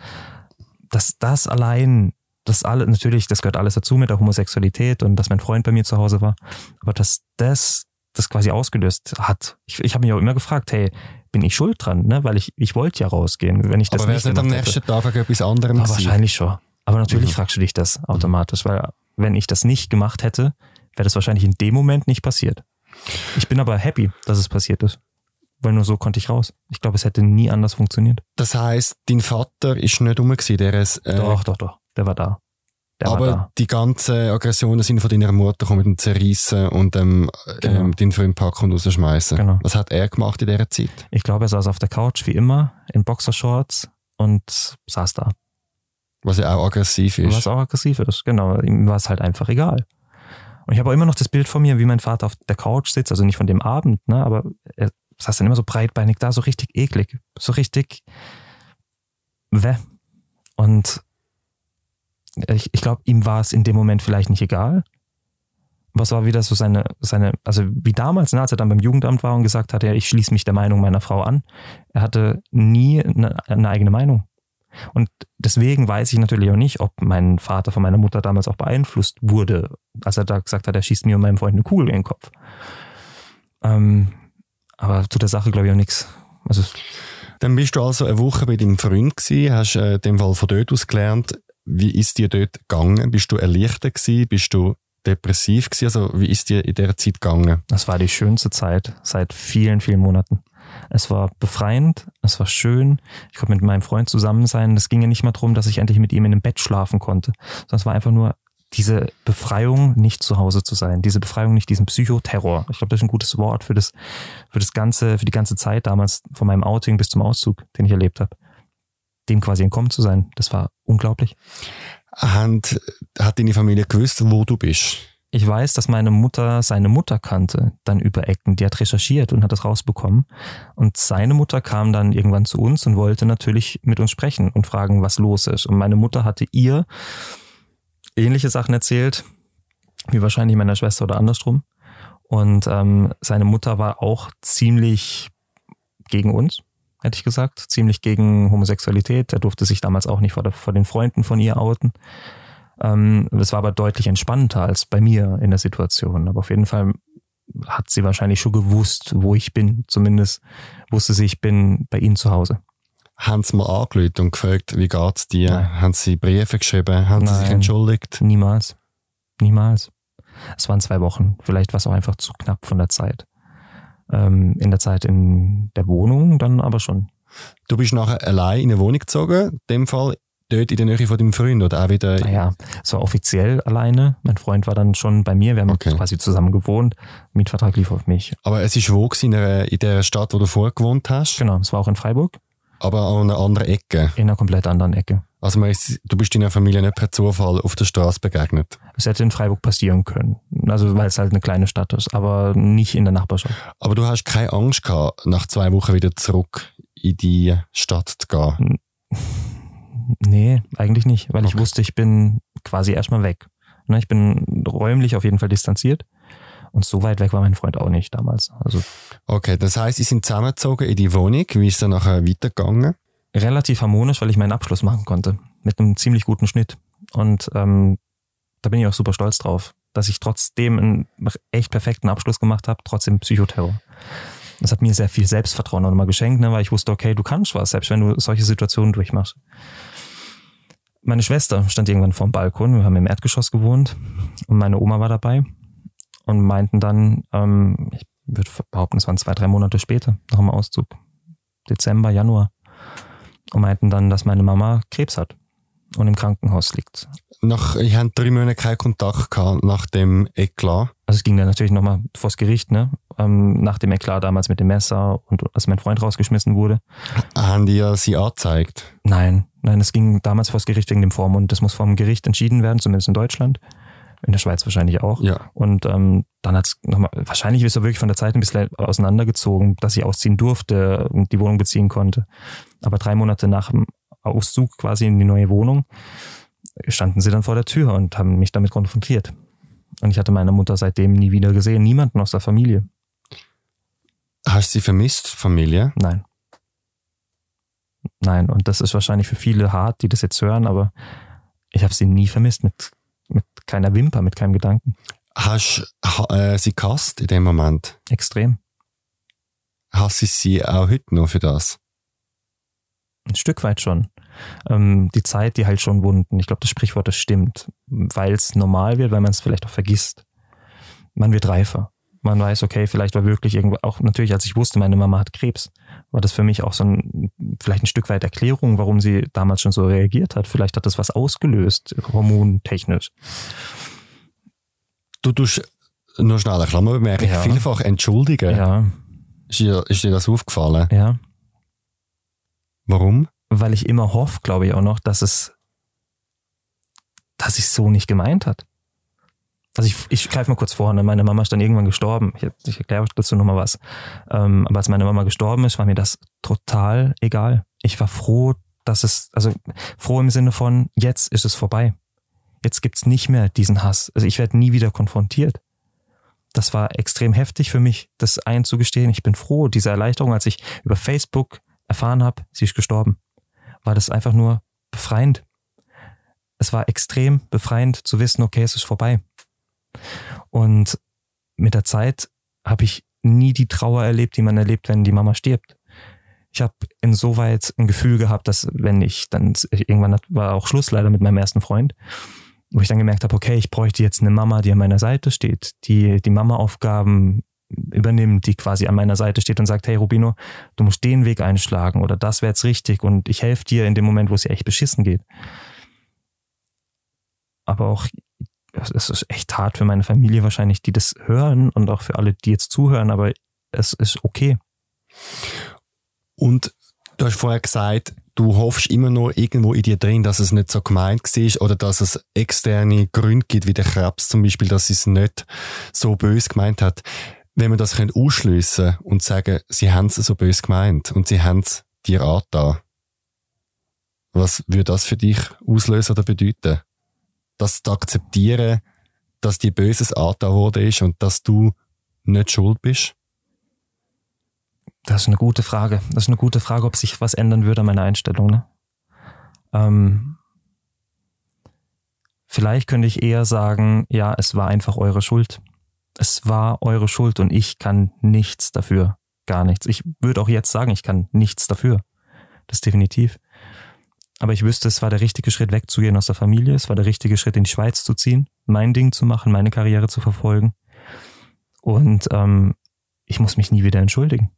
B: dass das allein, das alle, natürlich, das gehört alles dazu mit der Homosexualität und dass mein Freund bei mir zu Hause war, aber dass das das quasi ausgelöst hat. Ich, ich habe mich auch immer gefragt, hey, bin ich schuld dran, ne? Weil ich, ich wollte ja rausgehen, wenn ich das
A: Aber
B: nicht
A: nicht am nächsten Tag etwas anderem
B: Ja, wahrscheinlich schon. Aber natürlich
A: Mhm.
B: fragst du dich das automatisch, weil wenn ich das nicht gemacht hätte, wäre das wahrscheinlich in dem Moment nicht passiert. Ich bin aber happy, dass es passiert ist. Weil nur so konnte ich raus. Ich glaube, es hätte nie anders funktioniert.
A: Das heisst, dein Vater ist nicht rum gewesen, der es, äh,
B: Doch, doch, doch. Der war da.
A: Aber
B: da.
A: die ganzen Aggressionen sind von deiner Mutter gekommen, mit dem Zerreissen und dem,
B: Genau.
A: ähm, den Freund packen und rausschmeißen.
B: Genau.
A: Was hat er gemacht in dieser Zeit?
B: Ich glaube, er saß auf der Couch wie immer in Boxershorts und saß da.
A: Was ja auch aggressiv ist.
B: Was auch aggressiv ist. Genau. Ihm war es halt einfach egal. Und ich habe auch immer noch das Bild von mir, wie mein Vater auf der Couch sitzt, also nicht von dem Abend, ne, aber er saß dann immer so breitbeinig da, so richtig eklig, so richtig weh. Und ich, ich glaube, ihm war es in dem Moment vielleicht nicht egal. Es war wieder so seine, seine, also wie damals, als er dann beim Jugendamt war und gesagt hat, ja, ich schließe mich der Meinung meiner Frau an. Er hatte nie eine, eine eigene Meinung. Und deswegen weiß ich natürlich auch nicht, ob mein Vater von meiner Mutter damals auch beeinflusst wurde, als er da gesagt hat, er schießt mir und meinem Freund eine Kugel in den Kopf. Ähm, aber zu der Sache glaube ich auch nichts. Also
A: Dann bist du also eine Woche bei deinem Freund gewesen, hast äh, den Fall von dort aus gelernt. Wie ist dir dort gegangen? Bist du erleichtert gewesen? Bist du depressiv gewesen? Also wie ist dir in dieser Zeit gegangen?
B: Das war die schönste Zeit seit vielen, vielen Monaten. Es war befreiend, es war schön. Ich konnte mit meinem Freund zusammen sein. Es ging ja nicht mal darum, dass ich endlich mit ihm in einem Bett schlafen konnte, sondern es war einfach nur diese Befreiung, nicht zu Hause zu sein. Diese Befreiung, nicht diesen Psychoterror. Ich glaube, das ist ein gutes Wort für das, für das ganze, für die ganze Zeit damals von meinem Outing bis zum Auszug, den ich erlebt habe. Dem quasi entkommen zu sein, das war unglaublich.
A: Hat, hat deine Familie gewusst, wo du bist?
B: Ich weiß, dass meine Mutter seine Mutter kannte, dann über Ecken. Die hat recherchiert und hat das rausbekommen. Und seine Mutter kam dann irgendwann zu uns und wollte natürlich mit uns sprechen und fragen, was los ist. Und meine Mutter hatte ihr ähnliche Sachen erzählt, wie wahrscheinlich meiner Schwester oder andersrum. Und ähm, seine Mutter war auch ziemlich gegen uns, hätte ich gesagt, ziemlich gegen Homosexualität. Er durfte sich damals auch nicht vor, der, vor den Freunden von ihr outen. Ähm, das war aber deutlich entspannter als bei mir in der Situation. Aber auf jeden Fall hat sie wahrscheinlich schon gewusst, wo ich bin. Zumindest wusste sie, ich bin bei ihnen zu Hause.
A: Haben sie mal angelötet und gefragt, wie geht's dir?
B: Nein.
A: Haben sie Briefe geschrieben? Haben sie sich
B: Nein.
A: entschuldigt?
B: Niemals. Niemals. Es waren zwei Wochen. Vielleicht war es auch einfach zu knapp von der Zeit. Ähm, in der Zeit in der Wohnung dann aber schon.
A: Du bist nachher allein in eine Wohnung gezogen, in dem Fall dort in der Nähe von deinem Freund oder auch wieder...
B: Naja, es war offiziell alleine. Mein Freund war dann schon bei mir. Wir haben
A: Okay.
B: quasi zusammen gewohnt. Mietvertrag lief auf mich.
A: Aber es ist wo in, einer, in der Stadt, wo du vorher gewohnt hast,
B: Genau, es war auch in Freiburg.
A: aber an einer anderen Ecke.
B: In einer komplett anderen Ecke.
A: Also man ist, du bist deiner Familie nicht per Zufall auf der Straße begegnet.
B: Es hätte in Freiburg passieren können. Also, weil es halt eine kleine Stadt ist, aber nicht in der Nachbarschaft.
A: Aber du hast keine Angst gehabt, nach zwei Wochen wieder zurück in die Stadt zu gehen.
B: Nee, eigentlich nicht, weil ich
A: Okay.
B: wusste, ich bin quasi erstmal weg. Ne, Ich bin räumlich auf jeden Fall distanziert. Und so weit weg war mein Freund auch nicht damals. Also
A: Okay, das heißt, sie sind zusammengezogen in die Wohnung. Wie ist dann nachher weitergegangen?
B: Relativ harmonisch, weil ich meinen Abschluss machen konnte. Mit einem ziemlich guten Schnitt. Und ähm, da bin ich auch super stolz drauf, dass ich trotzdem einen echt perfekten Abschluss gemacht habe, trotzdem Psychoterror. Das hat mir sehr viel Selbstvertrauen auch nochmal geschenkt, ne, weil ich wusste, okay, du kannst was, selbst wenn du solche Situationen durchmachst. Meine Schwester stand irgendwann vorm Balkon, wir haben im Erdgeschoss gewohnt und meine Oma war dabei und meinten dann, ähm, ich würde behaupten, es waren zwei, drei Monate später, nach dem Auszug, Dezember, Januar, und meinten dann, dass meine Mama Krebs hat und im Krankenhaus liegt.
A: Nach, ich hatte drei Monate keinen Kontakt gehabt nach dem Eklat.
B: Also es ging dann natürlich nochmal vors Gericht, ne? Ähm, nach dem Eklat damals mit dem Messer und als mein Freund rausgeschmissen wurde.
A: Haben die ja sie angezeigt?
B: Nein, nein, es ging damals vors Gericht wegen dem Vormund. Das muss vom Gericht entschieden werden, zumindest in Deutschland. In der Schweiz wahrscheinlich auch.
A: Ja.
B: Und ähm, dann hat's nochmal, wahrscheinlich ist er wirklich von der Zeit ein bisschen auseinandergezogen, dass ich ausziehen durfte und die Wohnung beziehen konnte. Aber drei Monate nach dem Auszug quasi in die neue Wohnung standen sie dann vor der Tür und haben mich damit konfrontiert. Und ich hatte meine Mutter seitdem nie wieder gesehen, niemanden aus der Familie.
A: Hast du sie vermisst, Familie?
B: Nein. Nein, und das ist wahrscheinlich für viele hart, die das jetzt hören, aber ich habe sie nie vermisst, mit, mit keiner Wimper, mit keinem Gedanken.
A: Hast ha, äh, sie gehasst in dem Moment?
B: Extrem.
A: Hast du sie auch heute noch für das?
B: Ein Stück weit schon. Ähm, die Zeit, die halt schon Wunden. Ich glaube, das Sprichwort, das stimmt. Weil es normal wird, weil man es vielleicht auch vergisst. Man wird reifer. Man weiß, okay, vielleicht war wirklich irgendwo, auch natürlich, als ich wusste, meine Mama hat Krebs, war das für mich auch so ein, vielleicht ein Stück weit Erklärung, warum sie damals schon so reagiert hat. Vielleicht hat das was ausgelöst, hormontechnisch.
A: Du tust nur schnell eine Klammerbemerkung.
B: Ja.
A: Vielfach entschuldigen.
B: Ja,
A: Ist, dir, ist dir das aufgefallen?
B: ja.
A: Warum?
B: Weil ich immer hoffe, glaube ich auch noch, dass es, dass ich so nicht gemeint hat. Also ich, ich greife mal kurz vor, ne? meine Mama ist dann irgendwann gestorben. Ich, ich erkläre dazu nochmal was. Ähm, aber als meine Mama gestorben ist, war mir das total egal. Ich war froh, dass es, also froh im Sinne von, jetzt ist es vorbei. Jetzt gibt's nicht mehr diesen Hass. Also ich werde nie wieder konfrontiert. Das war extrem heftig für mich, das einzugestehen. Ich bin froh, diese Erleichterung, als ich über Facebook erfahren habe, sie ist gestorben, war das einfach nur befreiend. Es war extrem befreiend zu wissen, okay, es ist vorbei. Und mit der Zeit habe ich nie die Trauer erlebt, die man erlebt, wenn die Mama stirbt. Ich habe insoweit ein Gefühl gehabt, dass wenn ich dann irgendwann war auch Schluss leider mit meinem ersten Freund, wo ich dann gemerkt habe, okay, ich bräuchte jetzt eine Mama, die an meiner Seite steht, die die Mama-Aufgaben übernimmt, die quasi an meiner Seite steht und sagt, hey Rubino, du musst den Weg einschlagen oder das wäre jetzt richtig und ich helfe dir in dem Moment, wo es dir echt beschissen geht. Aber auch, es ist echt hart für meine Familie wahrscheinlich, die das hören und auch für alle, die jetzt zuhören, aber es ist okay.
A: Und du hast vorher gesagt, du hoffst immer noch irgendwo in dir drin, dass es nicht so gemeint war oder dass es externe Gründe gibt, wie der Krebs zum Beispiel, dass es nicht so böse gemeint hat. Wenn wir das ausschliessen und sagen, sie haben es so böse gemeint und sie haben es dir angetan, was würde das für dich auslösen oder bedeuten? Das zu akzeptieren, dass die Böses angetan worden ist und dass du nicht schuld bist?
B: Das ist eine gute Frage. Das ist eine gute Frage, ob sich was ändern würde an meiner Einstellung. Ne? Ähm, vielleicht könnte ich eher sagen, ja, es war einfach eure Schuld. Es war eure Schuld und ich kann nichts dafür. Gar nichts. Ich würde auch jetzt sagen, ich kann nichts dafür. Das definitiv. Aber ich wüsste, es war der richtige Schritt wegzugehen aus der Familie. Es war der richtige Schritt in die Schweiz zu ziehen, mein Ding zu machen, meine Karriere zu verfolgen. Und ähm, ich muss mich nie wieder entschuldigen.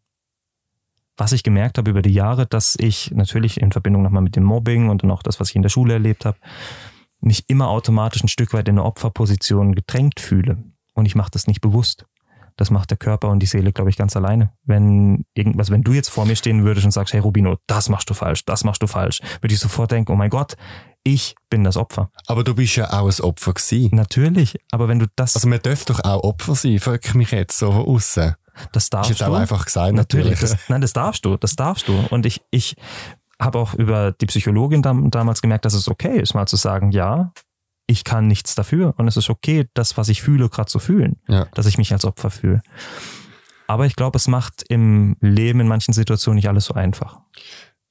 B: Was ich gemerkt habe über die Jahre, dass ich natürlich in Verbindung nochmal mit dem Mobbing und dann auch das, was ich in der Schule erlebt habe, mich immer automatisch ein Stück weit in eine Opferposition gedrängt fühle. Und ich mache das nicht bewusst. Das macht der Körper und die Seele, glaube ich, ganz alleine. Wenn irgendwas, wenn du jetzt vor mir stehen würdest und sagst, hey Rubino, das machst du falsch, das machst du falsch, würde ich sofort denken, oh mein Gott, ich bin das Opfer.
A: Aber du bist ja auch ein Opfer gewesen.
B: Natürlich, aber wenn du das...
A: Also man dürfte doch auch Opfer sein, frag mich jetzt so von außen.
B: Das darfst
A: ist jetzt
B: du.
A: auch einfach gesagt,
B: natürlich.
A: natürlich.
B: Das, nein, das darfst du, das darfst du. Und ich, ich habe auch über die Psychologin dam damals gemerkt, dass es okay ist, mal zu sagen, ja, ich kann nichts dafür und es ist okay, das, was ich fühle, gerade zu fühlen,
A: Ja.
B: dass ich mich als Opfer fühle. Aber ich glaube, es macht im Leben in manchen Situationen nicht alles so einfach.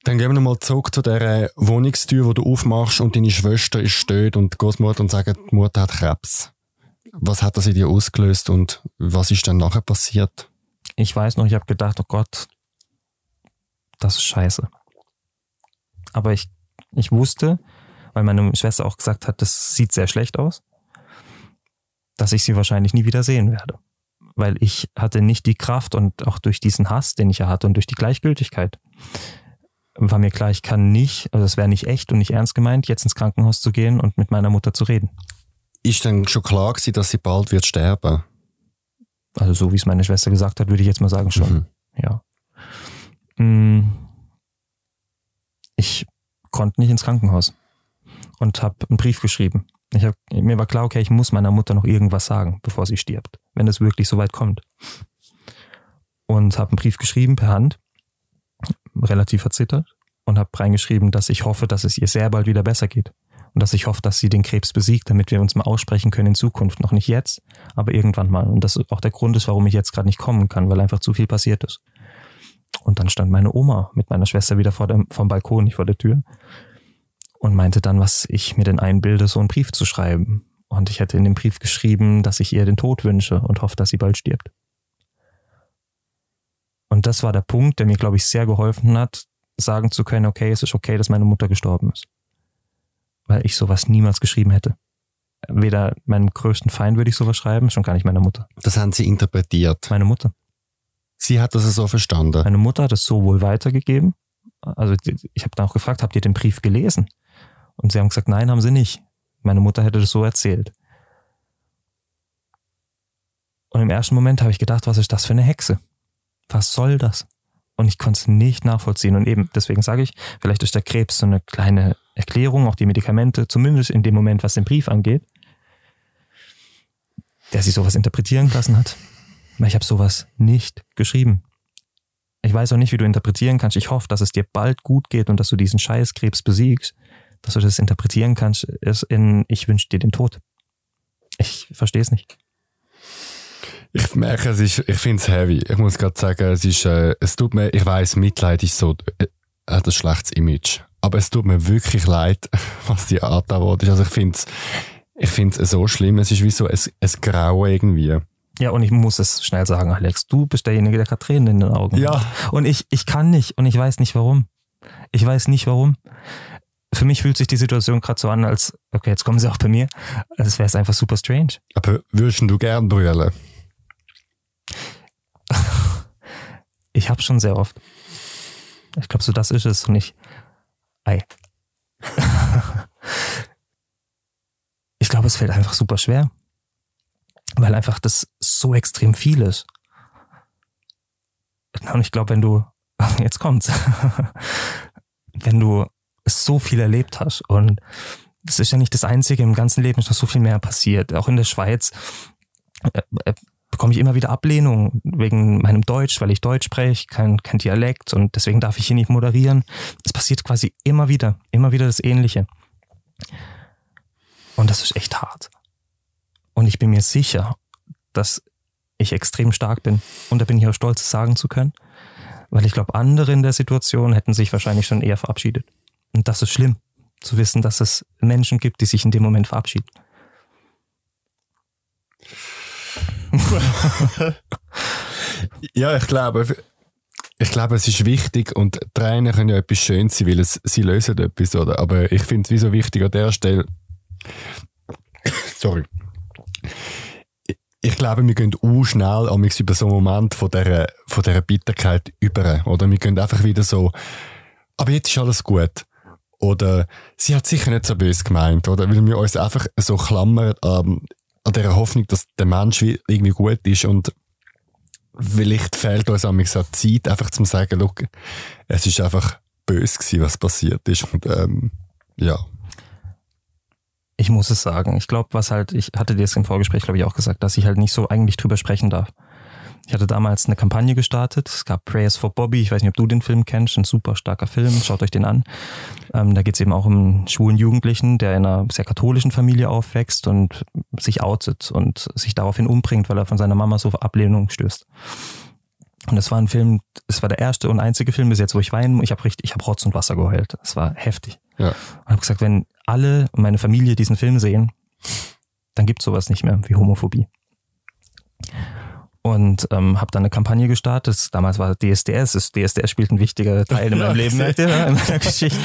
A: Dann gehen wir nochmal zurück zu der Wohnungstür, wo du aufmachst und deine Schwester ist steht und die Großmutter und sagt, die Mutter hat Krebs. Was hat das in dir ausgelöst und was ist dann nachher passiert?
B: Ich weiß noch, ich habe gedacht, oh Gott, das ist scheiße. Aber ich, ich wusste, weil meine Schwester auch gesagt hat, das sieht sehr schlecht aus, dass ich sie wahrscheinlich nie wieder sehen werde. Weil ich hatte nicht die Kraft und auch durch diesen Hass, den ich ja hatte und durch die Gleichgültigkeit, war mir klar, ich kann nicht, also es wäre nicht echt und nicht ernst gemeint, jetzt ins Krankenhaus zu gehen und mit meiner Mutter zu reden.
A: Ist dann schon klar gewesen, dass sie bald wird sterben?
B: Also so wie es meine Schwester gesagt hat, würde ich jetzt mal sagen schon.
A: Mhm.
B: Ja. Mm. Ich konnte nicht ins Krankenhaus und habe einen Brief geschrieben. Ich hab, mir war klar, okay, ich muss meiner Mutter noch irgendwas sagen, bevor sie stirbt, wenn es wirklich so weit kommt. Und habe einen Brief geschrieben per Hand, relativ verzittert, und habe reingeschrieben, dass ich hoffe, dass es ihr sehr bald wieder besser geht. Und dass ich hoffe, dass sie den Krebs besiegt, damit wir uns mal aussprechen können in Zukunft. Noch nicht jetzt, aber irgendwann mal. Und das auch der Grund ist, warum ich jetzt gerade nicht kommen kann, weil einfach zu viel passiert ist. Und dann stand meine Oma mit meiner Schwester wieder vor dem, vom Balkon, nicht vor der Tür, und meinte dann, was ich mir denn einbilde, so einen Brief zu schreiben. Und ich hätte in dem Brief geschrieben, dass ich ihr den Tod wünsche und hoffe, dass sie bald stirbt. Und das war der Punkt, der mir, glaube ich, sehr geholfen hat, sagen zu können, okay, es ist okay, dass meine Mutter gestorben ist. Weil ich sowas niemals geschrieben hätte. Weder meinem größten Feind würde ich sowas schreiben, schon gar nicht meiner Mutter.
A: Das haben sie interpretiert.
B: Meine Mutter.
A: Sie hat das so verstanden.
B: Meine Mutter hat es so wohl weitergegeben. Also ich habe dann auch gefragt, habt ihr den Brief gelesen? Und sie haben gesagt, nein, haben sie nicht. Meine Mutter hätte das so erzählt. Und im ersten Moment habe ich gedacht, was ist das für eine Hexe? Was soll das? Und ich konnte es nicht nachvollziehen. Und eben, deswegen sage ich, vielleicht ist der Krebs so eine kleine Erklärung, auch die Medikamente, zumindest in dem Moment, was den Brief angeht, der sie sowas interpretieren lassen hat. Aber ich habe sowas nicht geschrieben. Ich weiß auch nicht, wie du interpretieren kannst. Ich hoffe, dass es dir bald gut geht und dass du diesen Scheißkrebs besiegst, dass du das interpretieren kannst, ist in ich wünsche dir den Tod. Ich verstehe es nicht.
A: Ich merke, es ist, ich finde es heavy. Ich muss gerade sagen, es ist, äh, es tut mir, ich weiß, Mitleid ist so, äh, hat ein schlechtes Image. Aber es tut mir wirklich leid, was die Art da wurde. Also ich finde es, ich finde es so schlimm. Es ist wie so ein, ein Grauen irgendwie.
B: Ja, und ich muss es schnell sagen, Alex, du bist derjenige, der gerade Tränen in den Augen
A: Ja.
B: hat. Und ich, ich kann nicht und ich weiß nicht warum. Ich weiß nicht warum. Für mich fühlt sich die Situation gerade so an, als, okay, jetzt kommen sie auch bei mir, als wäre es einfach super strange.
A: Aber würdest du gern brüllen?
B: Ich hab's schon sehr oft. Ich glaube, so das ist es und ich. Ei. ich glaube, es fällt einfach super schwer. Weil einfach das so extrem viel ist. Und ich glaube, wenn du, jetzt kommt's, wenn du so viel erlebt hast und das ist ja nicht das Einzige, im ganzen Leben ist noch so viel mehr passiert. Auch in der Schweiz äh, äh, bekomme ich immer wieder Ablehnung wegen meinem Deutsch, weil ich Deutsch spreche, kein, kein Dialekt und deswegen darf ich hier nicht moderieren. Es passiert quasi immer wieder, immer wieder das Ähnliche. Und das ist echt hart. Und ich bin mir sicher, dass ich extrem stark bin. Und da bin ich auch stolz, es sagen zu können. Weil ich glaube, andere in der Situation hätten sich wahrscheinlich schon eher verabschiedet. Und das ist schlimm, zu wissen, dass es Menschen gibt, die sich in dem Moment verabschieden.
A: ja, ich glaube, ich glaube, es ist wichtig und Tränen können ja etwas Schönes sein, weil es, sie lösen etwas, oder? Aber ich finde es wie so wichtig an der Stelle. Sorry. Ich, ich glaube, wir gehen auch schnell über so einen Moment von dieser, von dieser Bitterkeit über. Oder wir gehen einfach wieder so, aber jetzt ist alles gut. Oder sie hat sicher nicht so böse gemeint, oder? Weil wir uns einfach so klammern ähm, an der Hoffnung, dass der Mensch irgendwie gut ist und vielleicht fehlt uns auch so Zeit, einfach zu sagen, look, es ist einfach böse gewesen, was passiert ist und ähm, ja.
B: Ich muss es sagen. Ich glaube, was halt, ich hatte dir das im Vorgespräch, glaube ich, auch gesagt, dass ich halt nicht so eigentlich drüber sprechen darf. Ich hatte damals eine Kampagne gestartet. Es gab Prayers for Bobby. Ich weiß nicht, ob du den Film kennst. Ein super starker Film. Schaut euch den an. Ähm, da geht es eben auch um einen schwulen Jugendlichen, der in einer sehr katholischen Familie aufwächst und sich outet und sich daraufhin umbringt, weil er von seiner Mama so Ablehnung stößt. Und es war ein Film, es war der erste und einzige Film bis jetzt, wo ich weinen, ich habe richtig, ich habe Rotz und Wasser geheult. Es war heftig. Ja. Und habe gesagt, wenn alle meine Familie diesen Film sehen, dann gibt sowas nicht mehr wie Homophobie und ähm, habe dann eine Kampagne gestartet. Damals war DSDS, das DSDS spielt ein wichtiger Teil in meinem Leben, ihr, in meiner Geschichte.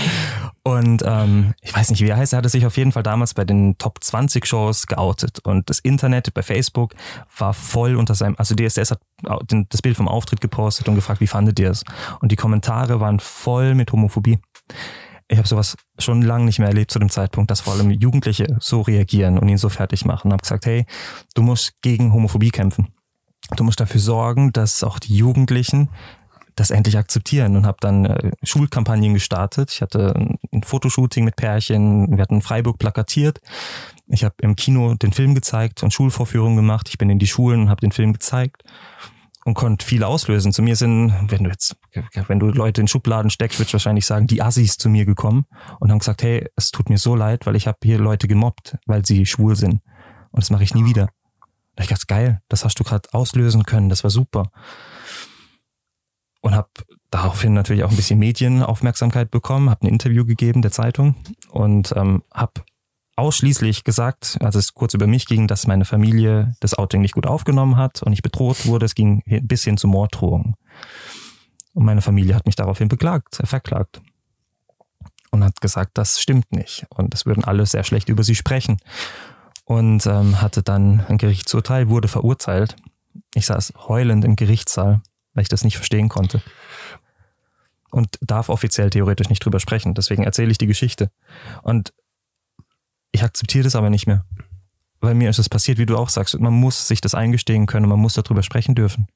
B: Und ähm, ich weiß nicht, wie er heißt, er hatte sich auf jeden Fall damals bei den Top 20 Shows geoutet. Und das Internet bei Facebook war voll unter seinem, also DSDS hat das Bild vom Auftritt gepostet und gefragt, wie fandet ihr es? Und die Kommentare waren voll mit Homophobie. Ich habe sowas schon lange nicht mehr erlebt zu dem Zeitpunkt, dass vor allem Jugendliche so reagieren und ihn so fertig machen. Und habe gesagt, hey, du musst gegen Homophobie kämpfen du musst dafür sorgen, dass auch die Jugendlichen das endlich akzeptieren und habe dann äh, Schulkampagnen gestartet. Ich hatte ein Fotoshooting mit Pärchen, wir hatten Freiburg plakatiert. Ich habe im Kino den Film gezeigt und Schulvorführungen gemacht. Ich bin in die Schulen und habe den Film gezeigt und konnte viel auslösen. Zu mir sind, wenn du jetzt, wenn du Leute in Schubladen steckst, würdest du wahrscheinlich sagen, die Assis zu mir gekommen und haben gesagt, hey, es tut mir so leid, weil ich habe hier Leute gemobbt, weil sie schwul sind. Und das mache ich nie wieder. Da ich dachte, geil, das hast du gerade auslösen können, das war super. Und habe daraufhin natürlich auch ein bisschen Medienaufmerksamkeit bekommen, habe ein Interview gegeben der Zeitung und ähm, habe ausschließlich gesagt, als es kurz über mich ging, dass meine Familie das Outing nicht gut aufgenommen hat und ich bedroht wurde. Es ging ein bisschen zu Morddrohungen. Und meine Familie hat mich daraufhin beklagt, verklagt. Und hat gesagt, das stimmt nicht. Und es würden alle sehr schlecht über sie sprechen und ähm, hatte dann ein Gerichtsurteil, wurde verurteilt. Ich saß heulend im Gerichtssaal, weil ich das nicht verstehen konnte. Und darf offiziell theoretisch nicht drüber sprechen. Deswegen erzähle ich die Geschichte. Und ich akzeptiere das aber nicht mehr. Weil mir ist es passiert, wie du auch sagst. Man muss sich das eingestehen können, man muss darüber sprechen dürfen.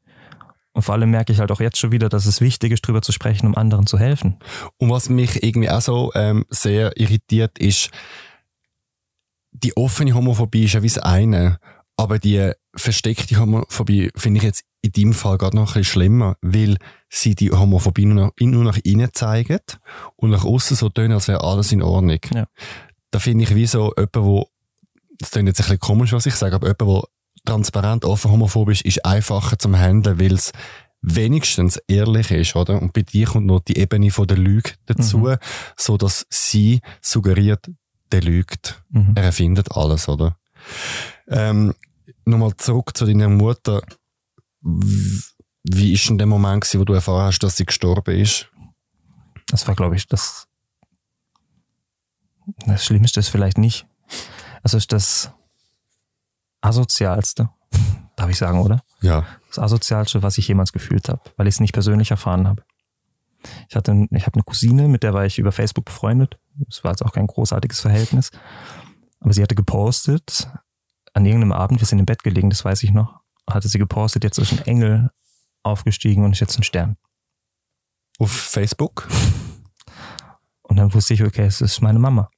B: Und vor allem merke ich halt auch jetzt schon wieder, dass es wichtig ist, darüber zu sprechen, um anderen zu helfen.
A: Und was mich irgendwie auch so ähm, sehr irritiert, ist, die offene Homophobie ist ja wie das eine, aber die versteckte Homophobie finde ich jetzt in deinem Fall gerade noch ein bisschen schlimmer, weil sie die Homophobie nur nach, nur nach innen zeigen und nach außen so tun, als wäre alles in Ordnung. Ja. Da finde ich wie so jemand, wo, das klingt jetzt ein bisschen komisch, was ich sage, aber jemand, der transparent, offen homophobisch ist, einfacher zum Handeln, weil es wenigstens ehrlich ist, oder? Und bei dir kommt noch die Ebene von der Lüge dazu, mhm. so dass sie suggeriert, der lügt. Mhm. Er erfindet alles, oder? Ähm, Nochmal zurück zu deiner Mutter. Wie ist denn der Moment gewesen, wo du erfahren hast, dass sie gestorben ist?
B: Das war, glaube ich, das, das Schlimmste ist vielleicht nicht. Also ist das asozialste, darf ich sagen, oder?
A: Ja.
B: Das asozialste, was ich jemals gefühlt habe, weil ich es nicht persönlich erfahren habe. Ich hatte, ich habe eine Cousine, mit der war ich über Facebook befreundet. Es war jetzt auch kein großartiges Verhältnis. Aber sie hatte gepostet, an irgendeinem Abend, wir sind im Bett gelegen, das weiß ich noch, hatte sie gepostet, jetzt ist ein Engel aufgestiegen und ist jetzt ein Stern.
A: Auf Facebook?
B: Und dann wusste ich, okay, es ist meine Mama.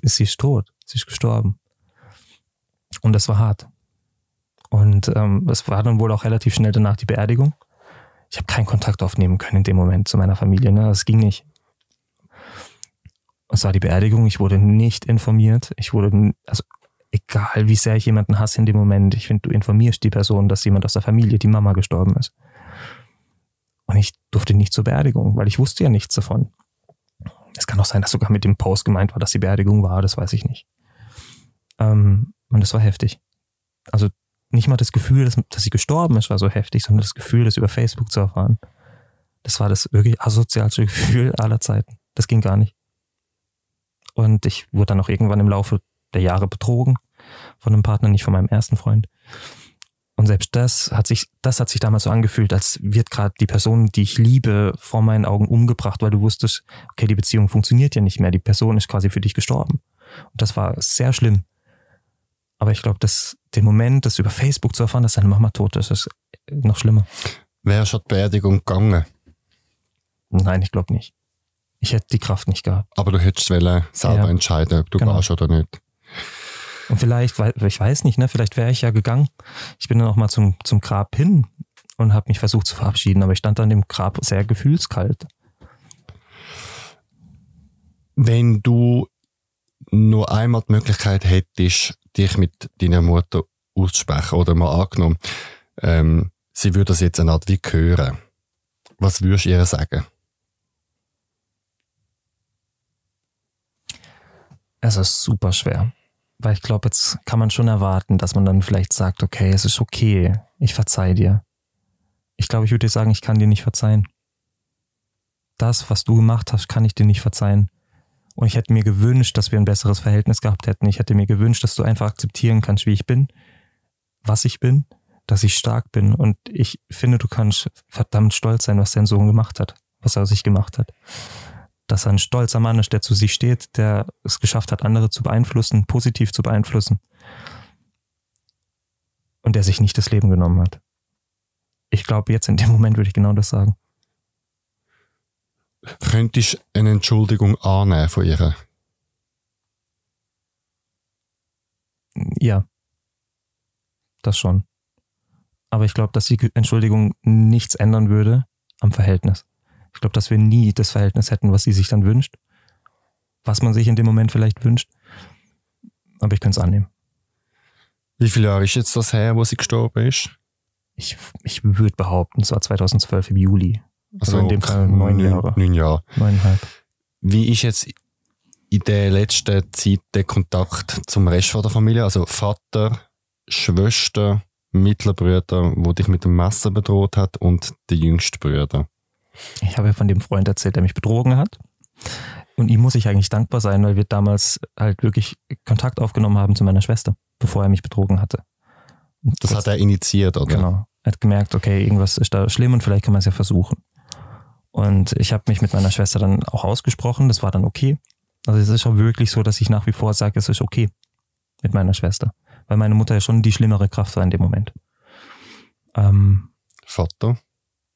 B: Sie ist tot, sie ist gestorben. Und das war hart. Und ähm, es war dann wohl auch relativ schnell danach die Beerdigung. Ich habe keinen Kontakt aufnehmen können in dem Moment zu meiner Familie. Ne? Das ging nicht. Es war die Beerdigung. Ich wurde nicht informiert. Ich wurde, also egal wie sehr ich jemanden hasse in dem Moment, ich finde, du informierst die Person, dass jemand aus der Familie, die Mama gestorben ist. Und ich durfte nicht zur Beerdigung, weil ich wusste ja nichts davon. Es kann auch sein, dass sogar mit dem Post gemeint war, dass die Beerdigung war, das weiß ich nicht. Ähm, Und das war heftig. Also nicht mal das Gefühl, dass, dass sie gestorben ist, war so heftig, sondern das Gefühl, das über Facebook zu erfahren. Das war das wirklich asozialste Gefühl aller Zeiten. Das ging gar nicht. Und ich wurde dann auch irgendwann im Laufe der Jahre betrogen von einem Partner, nicht von meinem ersten Freund. Und selbst das hat sich, das hat sich damals so angefühlt, als wird gerade die Person, die ich liebe, vor meinen Augen umgebracht, weil du wusstest, okay, die Beziehung funktioniert ja nicht mehr, die Person ist quasi für dich gestorben. Und das war sehr schlimm. Aber ich glaube, dass den Moment, das über Facebook zu erfahren, dass deine Mama tot ist, ist noch schlimmer.
A: Wäre schon die Beerdigung gegangen?
B: Nein, ich glaube nicht. Ich hätte die Kraft nicht gehabt.
A: Aber du hättest selber
B: Ja.
A: entscheiden, ob du
B: Genau.
A: gehst oder nicht.
B: Und vielleicht, weil- ich weiß nicht, ne, vielleicht wäre ich ja gegangen. Ich bin dann auch mal zum, zum Grab hin und habe mich versucht zu verabschieden, aber ich stand an dem Grab sehr gefühlskalt.
A: Wenn du nur einmal die Möglichkeit hättest, dich mit deiner Mutter auszusprechen oder mal angenommen, ähm, sie würde das jetzt eine Art wie hören. Was würdest du ihr sagen?
B: Es ist super schwer. Weil ich glaube, jetzt kann man schon erwarten, dass man dann vielleicht sagt, okay, es ist okay, ich verzeih dir. Ich glaube, ich würde dir sagen, ich kann dir nicht verzeihen. Das, was du gemacht hast, kann ich dir nicht verzeihen. Und ich hätte mir gewünscht, dass wir ein besseres Verhältnis gehabt hätten. Ich hätte mir gewünscht, dass du einfach akzeptieren kannst, wie ich bin, was ich bin, dass ich stark bin. Und ich finde, du kannst verdammt stolz sein, was dein Sohn gemacht hat, was er sich gemacht hat dass er ein stolzer Mann ist, der zu sich steht, der es geschafft hat, andere zu beeinflussen, positiv zu beeinflussen. Und der sich nicht das Leben genommen hat. Ich glaube, jetzt in dem Moment würde ich genau das sagen.
A: Könntest du eine Entschuldigung annehmen von ihr?
B: Ja. Das schon. Aber ich glaube, dass die Entschuldigung nichts ändern würde am Verhältnis. Ich glaube, dass wir nie das Verhältnis hätten, was sie sich dann wünscht. Was man sich in dem Moment vielleicht wünscht. Aber ich könnte es annehmen.
A: Wie viele Jahre ist jetzt das her, wo sie gestorben ist?
B: Ich, ich würde behaupten, es war 2012 im Juli. Also in dem Fall neun Jahre.
A: Neun Jahre.
B: Neuneinhalb.
A: Wie ist jetzt in der letzten Zeit der Kontakt zum Rest von der Familie? Also Vater, Schwester, Mittlerbrüder, wo dich mit dem Messer bedroht hat und der jüngste Bruder.
B: Ich habe ja von dem Freund erzählt, der mich betrogen hat. Und ihm muss ich eigentlich dankbar sein, weil wir damals halt wirklich Kontakt aufgenommen haben zu meiner Schwester, bevor er mich betrogen hatte. Und
A: Das hat er initiiert, oder?
B: Genau. Er hat gemerkt, okay, irgendwas ist da schlimm und vielleicht kann man es ja versuchen. Und ich habe mich mit meiner Schwester dann auch ausgesprochen, das war dann okay. Also es ist auch wirklich so, dass ich nach wie vor sage, es ist okay mit meiner Schwester. Weil meine Mutter ja schon die schlimmere Kraft war in dem Moment. Ähm,
A: Vater.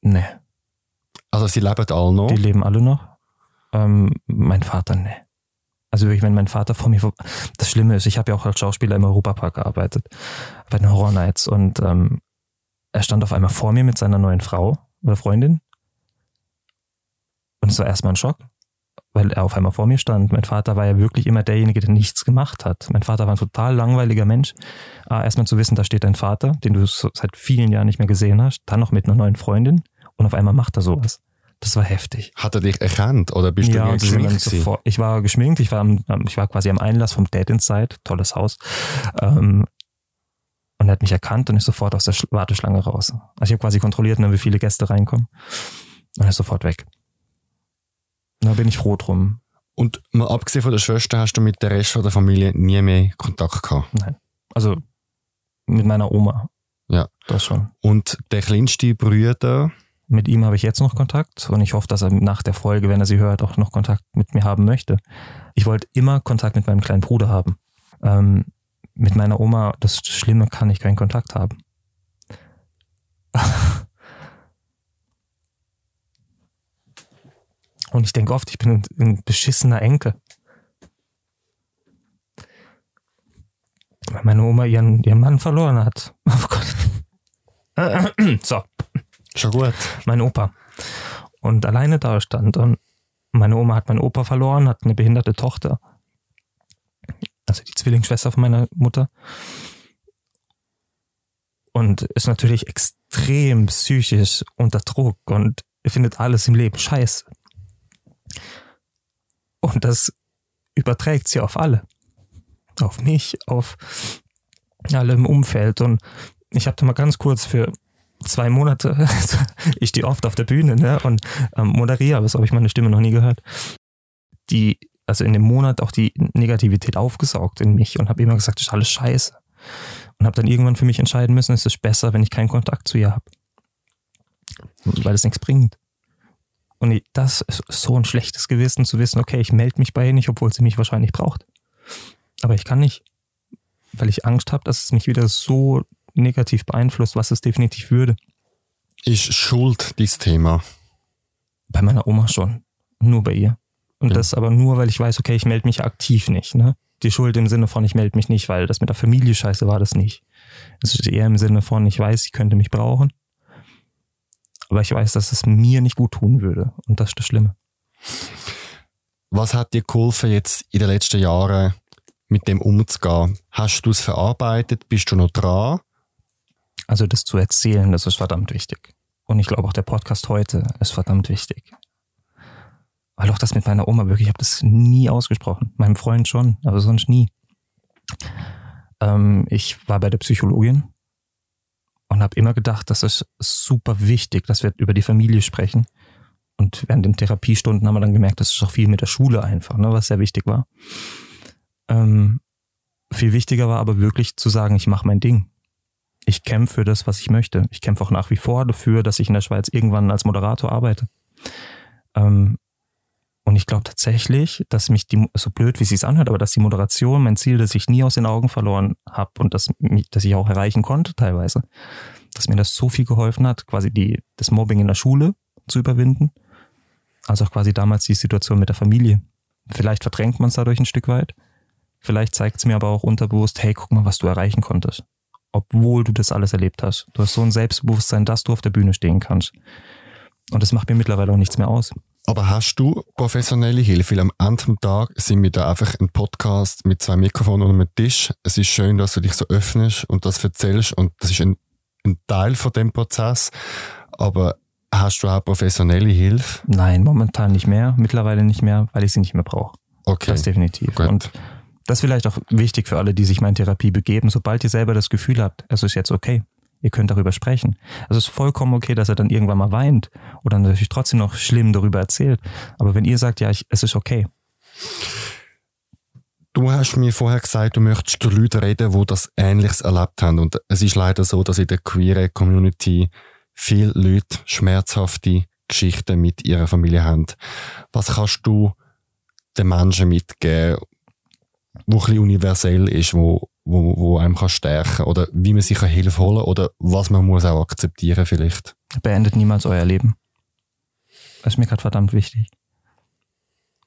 B: ne,
A: Also sie leben alle noch.
B: die leben alle noch. Ähm, mein Vater, ne. Also wirklich, wenn mein Vater vor mir Das Schlimme ist, ich habe ja auch als Schauspieler im Europapark gearbeitet, bei den Horror Nights und ähm, er stand auf einmal vor mir mit seiner neuen Frau oder Freundin und es war erstmal ein Schock, weil er auf einmal vor mir stand. Mein Vater war ja wirklich immer derjenige, der nichts gemacht hat. Mein Vater war ein total langweiliger Mensch. Ah, erstmal zu wissen, da steht dein Vater, den du seit vielen Jahren nicht mehr gesehen hast, dann noch mit einer neuen Freundin und auf einmal macht er sowas. Das war heftig.
A: Hat er dich erkannt oder bist
B: ja,
A: du
B: dann
A: geschminkt?
B: sofort, ich war geschminkt, ich war, am, ich war quasi am Einlass vom Dead Inside, tolles Haus. Ähm, und er hat mich erkannt und ist sofort aus der Sch- Warteschlange raus. Also ich habe quasi kontrolliert, ne, wie viele Gäste reinkommen. Und er ist sofort weg. Da bin ich froh drum.
A: Und mal abgesehen von der Schwester hast du mit der Rest von der Familie nie mehr Kontakt gehabt.
B: Also mit meiner Oma.
A: Ja.
B: Das schon.
A: Und der kleinste Bruder,
B: Mit ihm habe ich jetzt noch Kontakt und ich hoffe, dass er nach der Folge, wenn er sie hört, auch noch Kontakt mit mir haben möchte. Ich wollte immer Kontakt mit meinem kleinen Bruder haben. Ähm, mit meiner Oma, das Schlimme, kann ich keinen Kontakt haben. Und ich denke oft, ich bin ein, beschissener Enkel. Weil meine Oma ihren, ihren Mann verloren hat. Oh Gott. So
A: schon gut.
B: mein Opa. Und alleine da stand. Und meine Oma hat meinen Opa verloren, hat eine behinderte Tochter. Also die Zwillingsschwester von meiner Mutter. Und ist natürlich extrem psychisch unter Druck und findet alles im Leben scheiße. Und das überträgt sie auf alle. Auf mich, auf alle im Umfeld. Und ich habe da mal ganz kurz für zwei Monate, ich stehe oft auf der Bühne ne, und ähm, moderiere, aber so habe ich meine Stimme noch nie gehört. Die, also in dem Monat auch die Negativität aufgesaugt in mich und habe immer gesagt, das ist alles scheiße. Und habe dann irgendwann für mich entscheiden müssen, es ist besser, wenn ich keinen Kontakt zu ihr habe. Weil es nichts bringt. Und das ist so ein schlechtes Gewissen zu wissen, okay, ich melde mich bei ihr nicht, obwohl sie mich wahrscheinlich braucht. Aber ich kann nicht, weil ich Angst habe, dass es mich wieder so negativ beeinflusst, was es definitiv würde.
A: Ist Schuld dieses Thema?
B: Bei meiner Oma schon. Nur bei ihr. Und ja. das aber nur, weil ich weiß, okay, ich melde mich aktiv nicht. Ne? Die Schuld im Sinne von, ich melde mich nicht, weil das mit der Familie scheiße war, das nicht. Es ist eher im Sinne von, ich weiß, sie könnte mich brauchen. Aber ich weiß, dass es mir nicht gut tun würde. Und das ist das Schlimme.
A: Was hat dir geholfen, jetzt in den letzten Jahren mit dem umzugehen? Hast du es verarbeitet? Bist du noch dran?
B: Also das zu erzählen, das ist verdammt wichtig. Und ich glaube auch der Podcast heute ist verdammt wichtig. Weil auch das mit meiner Oma wirklich, ich habe das nie ausgesprochen. Meinem Freund schon, aber sonst nie. Ähm, ich war bei der Psychologin und habe immer gedacht, das ist super wichtig, dass wir über die Familie sprechen. Und während den Therapiestunden haben wir dann gemerkt, das ist auch viel mit der Schule einfach, ne, was sehr wichtig war. Ähm, viel wichtiger war aber wirklich zu sagen, ich mache mein Ding. Ich kämpfe für das, was ich möchte. Ich kämpfe auch nach wie vor dafür, dass ich in der Schweiz irgendwann als Moderator arbeite. Ähm, und ich glaube tatsächlich, dass mich die, so blöd wie sie es anhört, aber dass die Moderation mein Ziel, das ich nie aus den Augen verloren habe und das, das ich auch erreichen konnte teilweise, dass mir das so viel geholfen hat, quasi die, das Mobbing in der Schule zu überwinden, also auch quasi damals die Situation mit der Familie. Vielleicht verdrängt man es dadurch ein Stück weit, vielleicht zeigt es mir aber auch unterbewusst, hey, guck mal, was du erreichen konntest, obwohl du das alles erlebt hast. Du hast so ein Selbstbewusstsein, dass du auf der Bühne stehen kannst. Und das macht mir mittlerweile auch nichts mehr aus.
A: Aber hast du professionelle Hilfe? Weil am Ende des Tages sind wir da einfach ein Podcast mit zwei Mikrofonen und einem Tisch. Es ist schön, dass du dich so öffnest und das erzählst und das ist ein, ein Teil von dem Prozess. Aber hast du auch professionelle Hilfe?
B: Nein, momentan nicht mehr. Mittlerweile nicht mehr, weil ich sie nicht mehr brauche.
A: Okay.
B: Das definitiv. Gut. Und das ist vielleicht auch wichtig für alle, die sich mal in Therapie begeben. Sobald ihr selber das Gefühl habt, es ist jetzt okay, ihr könnt darüber sprechen. Also es ist vollkommen okay, dass er dann irgendwann mal weint oder natürlich trotzdem noch schlimm darüber erzählt. Aber wenn ihr sagt, ja, ich, es ist okay.
A: Du hast mir vorher gesagt, du möchtest durch Leute reden, die das Ähnliches erlebt haben. Und es ist leider so, dass in der queeren Community viele Leute schmerzhafte Geschichten mit ihrer Familie haben. Was kannst du den Menschen mitgeben, wo ein bisschen universell ist, wo wo, wo einem kann stärken oder wie man sich Hilfe holen kann oder was man muss auch akzeptieren vielleicht.
B: Beendet niemals euer Leben. Das ist mir gerade verdammt wichtig.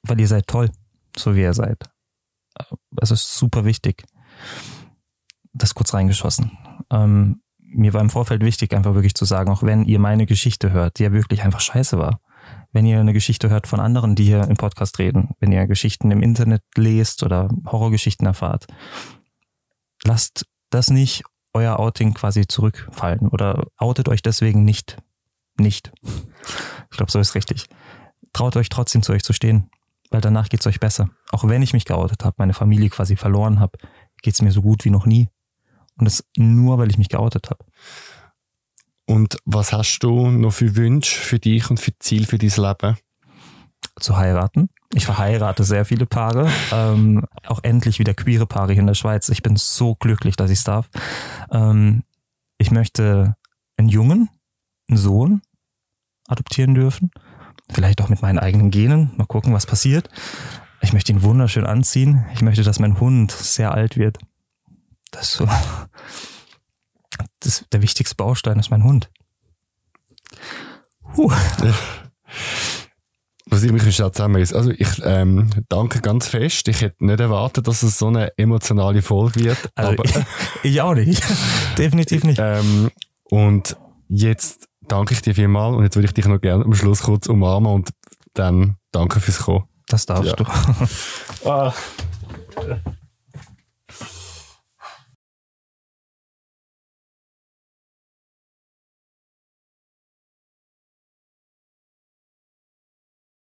B: Weil ihr seid toll, so wie ihr seid. Es ist super wichtig. Das kurz reingeschossen. Ähm, mir war im Vorfeld wichtig, einfach wirklich zu sagen, auch wenn ihr meine Geschichte hört, die ja wirklich einfach scheiße war. Wenn ihr eine Geschichte hört von anderen, die hier im Podcast reden, wenn ihr Geschichten im Internet lest oder Horrorgeschichten erfahrt, lasst das nicht euer Outing quasi zurückfallen oder outet euch deswegen nicht. Nicht. Ich glaube, so ist richtig. Traut euch trotzdem zu euch zu stehen, weil danach geht's euch besser. Auch wenn ich mich geoutet habe, meine Familie quasi verloren habe, geht's mir so gut wie noch nie. Und das nur, weil ich mich geoutet habe.
A: Und was hast du noch für Wünsche für dich und für Ziel für dein Leben?
B: Zu heiraten ich verheirate sehr viele Paare, ähm, auch endlich wieder queere Paare hier in der Schweiz. Ich bin so glücklich, dass ich es darf. Ähm, ich möchte einen Jungen, einen Sohn adoptieren dürfen. Vielleicht auch mit meinen eigenen Genen. Mal gucken, was passiert. Ich möchte ihn wunderschön anziehen. Ich möchte, dass mein Hund sehr alt wird. Das ist so. Das, der wichtigste Baustein ist mein Hund.
A: Huh. Was ich mich zusammen ist, also ich ähm, danke ganz fest. Ich hätte nicht erwartet, dass es so eine emotionale Folge wird.
B: Also aber, ich, ich auch nicht. Definitiv nicht.
A: Ähm, und jetzt danke ich dir vielmal und jetzt würde ich dich noch gerne am Schluss kurz umarmen und dann danke fürs Kommen.
B: Das darfst ja. du. ah.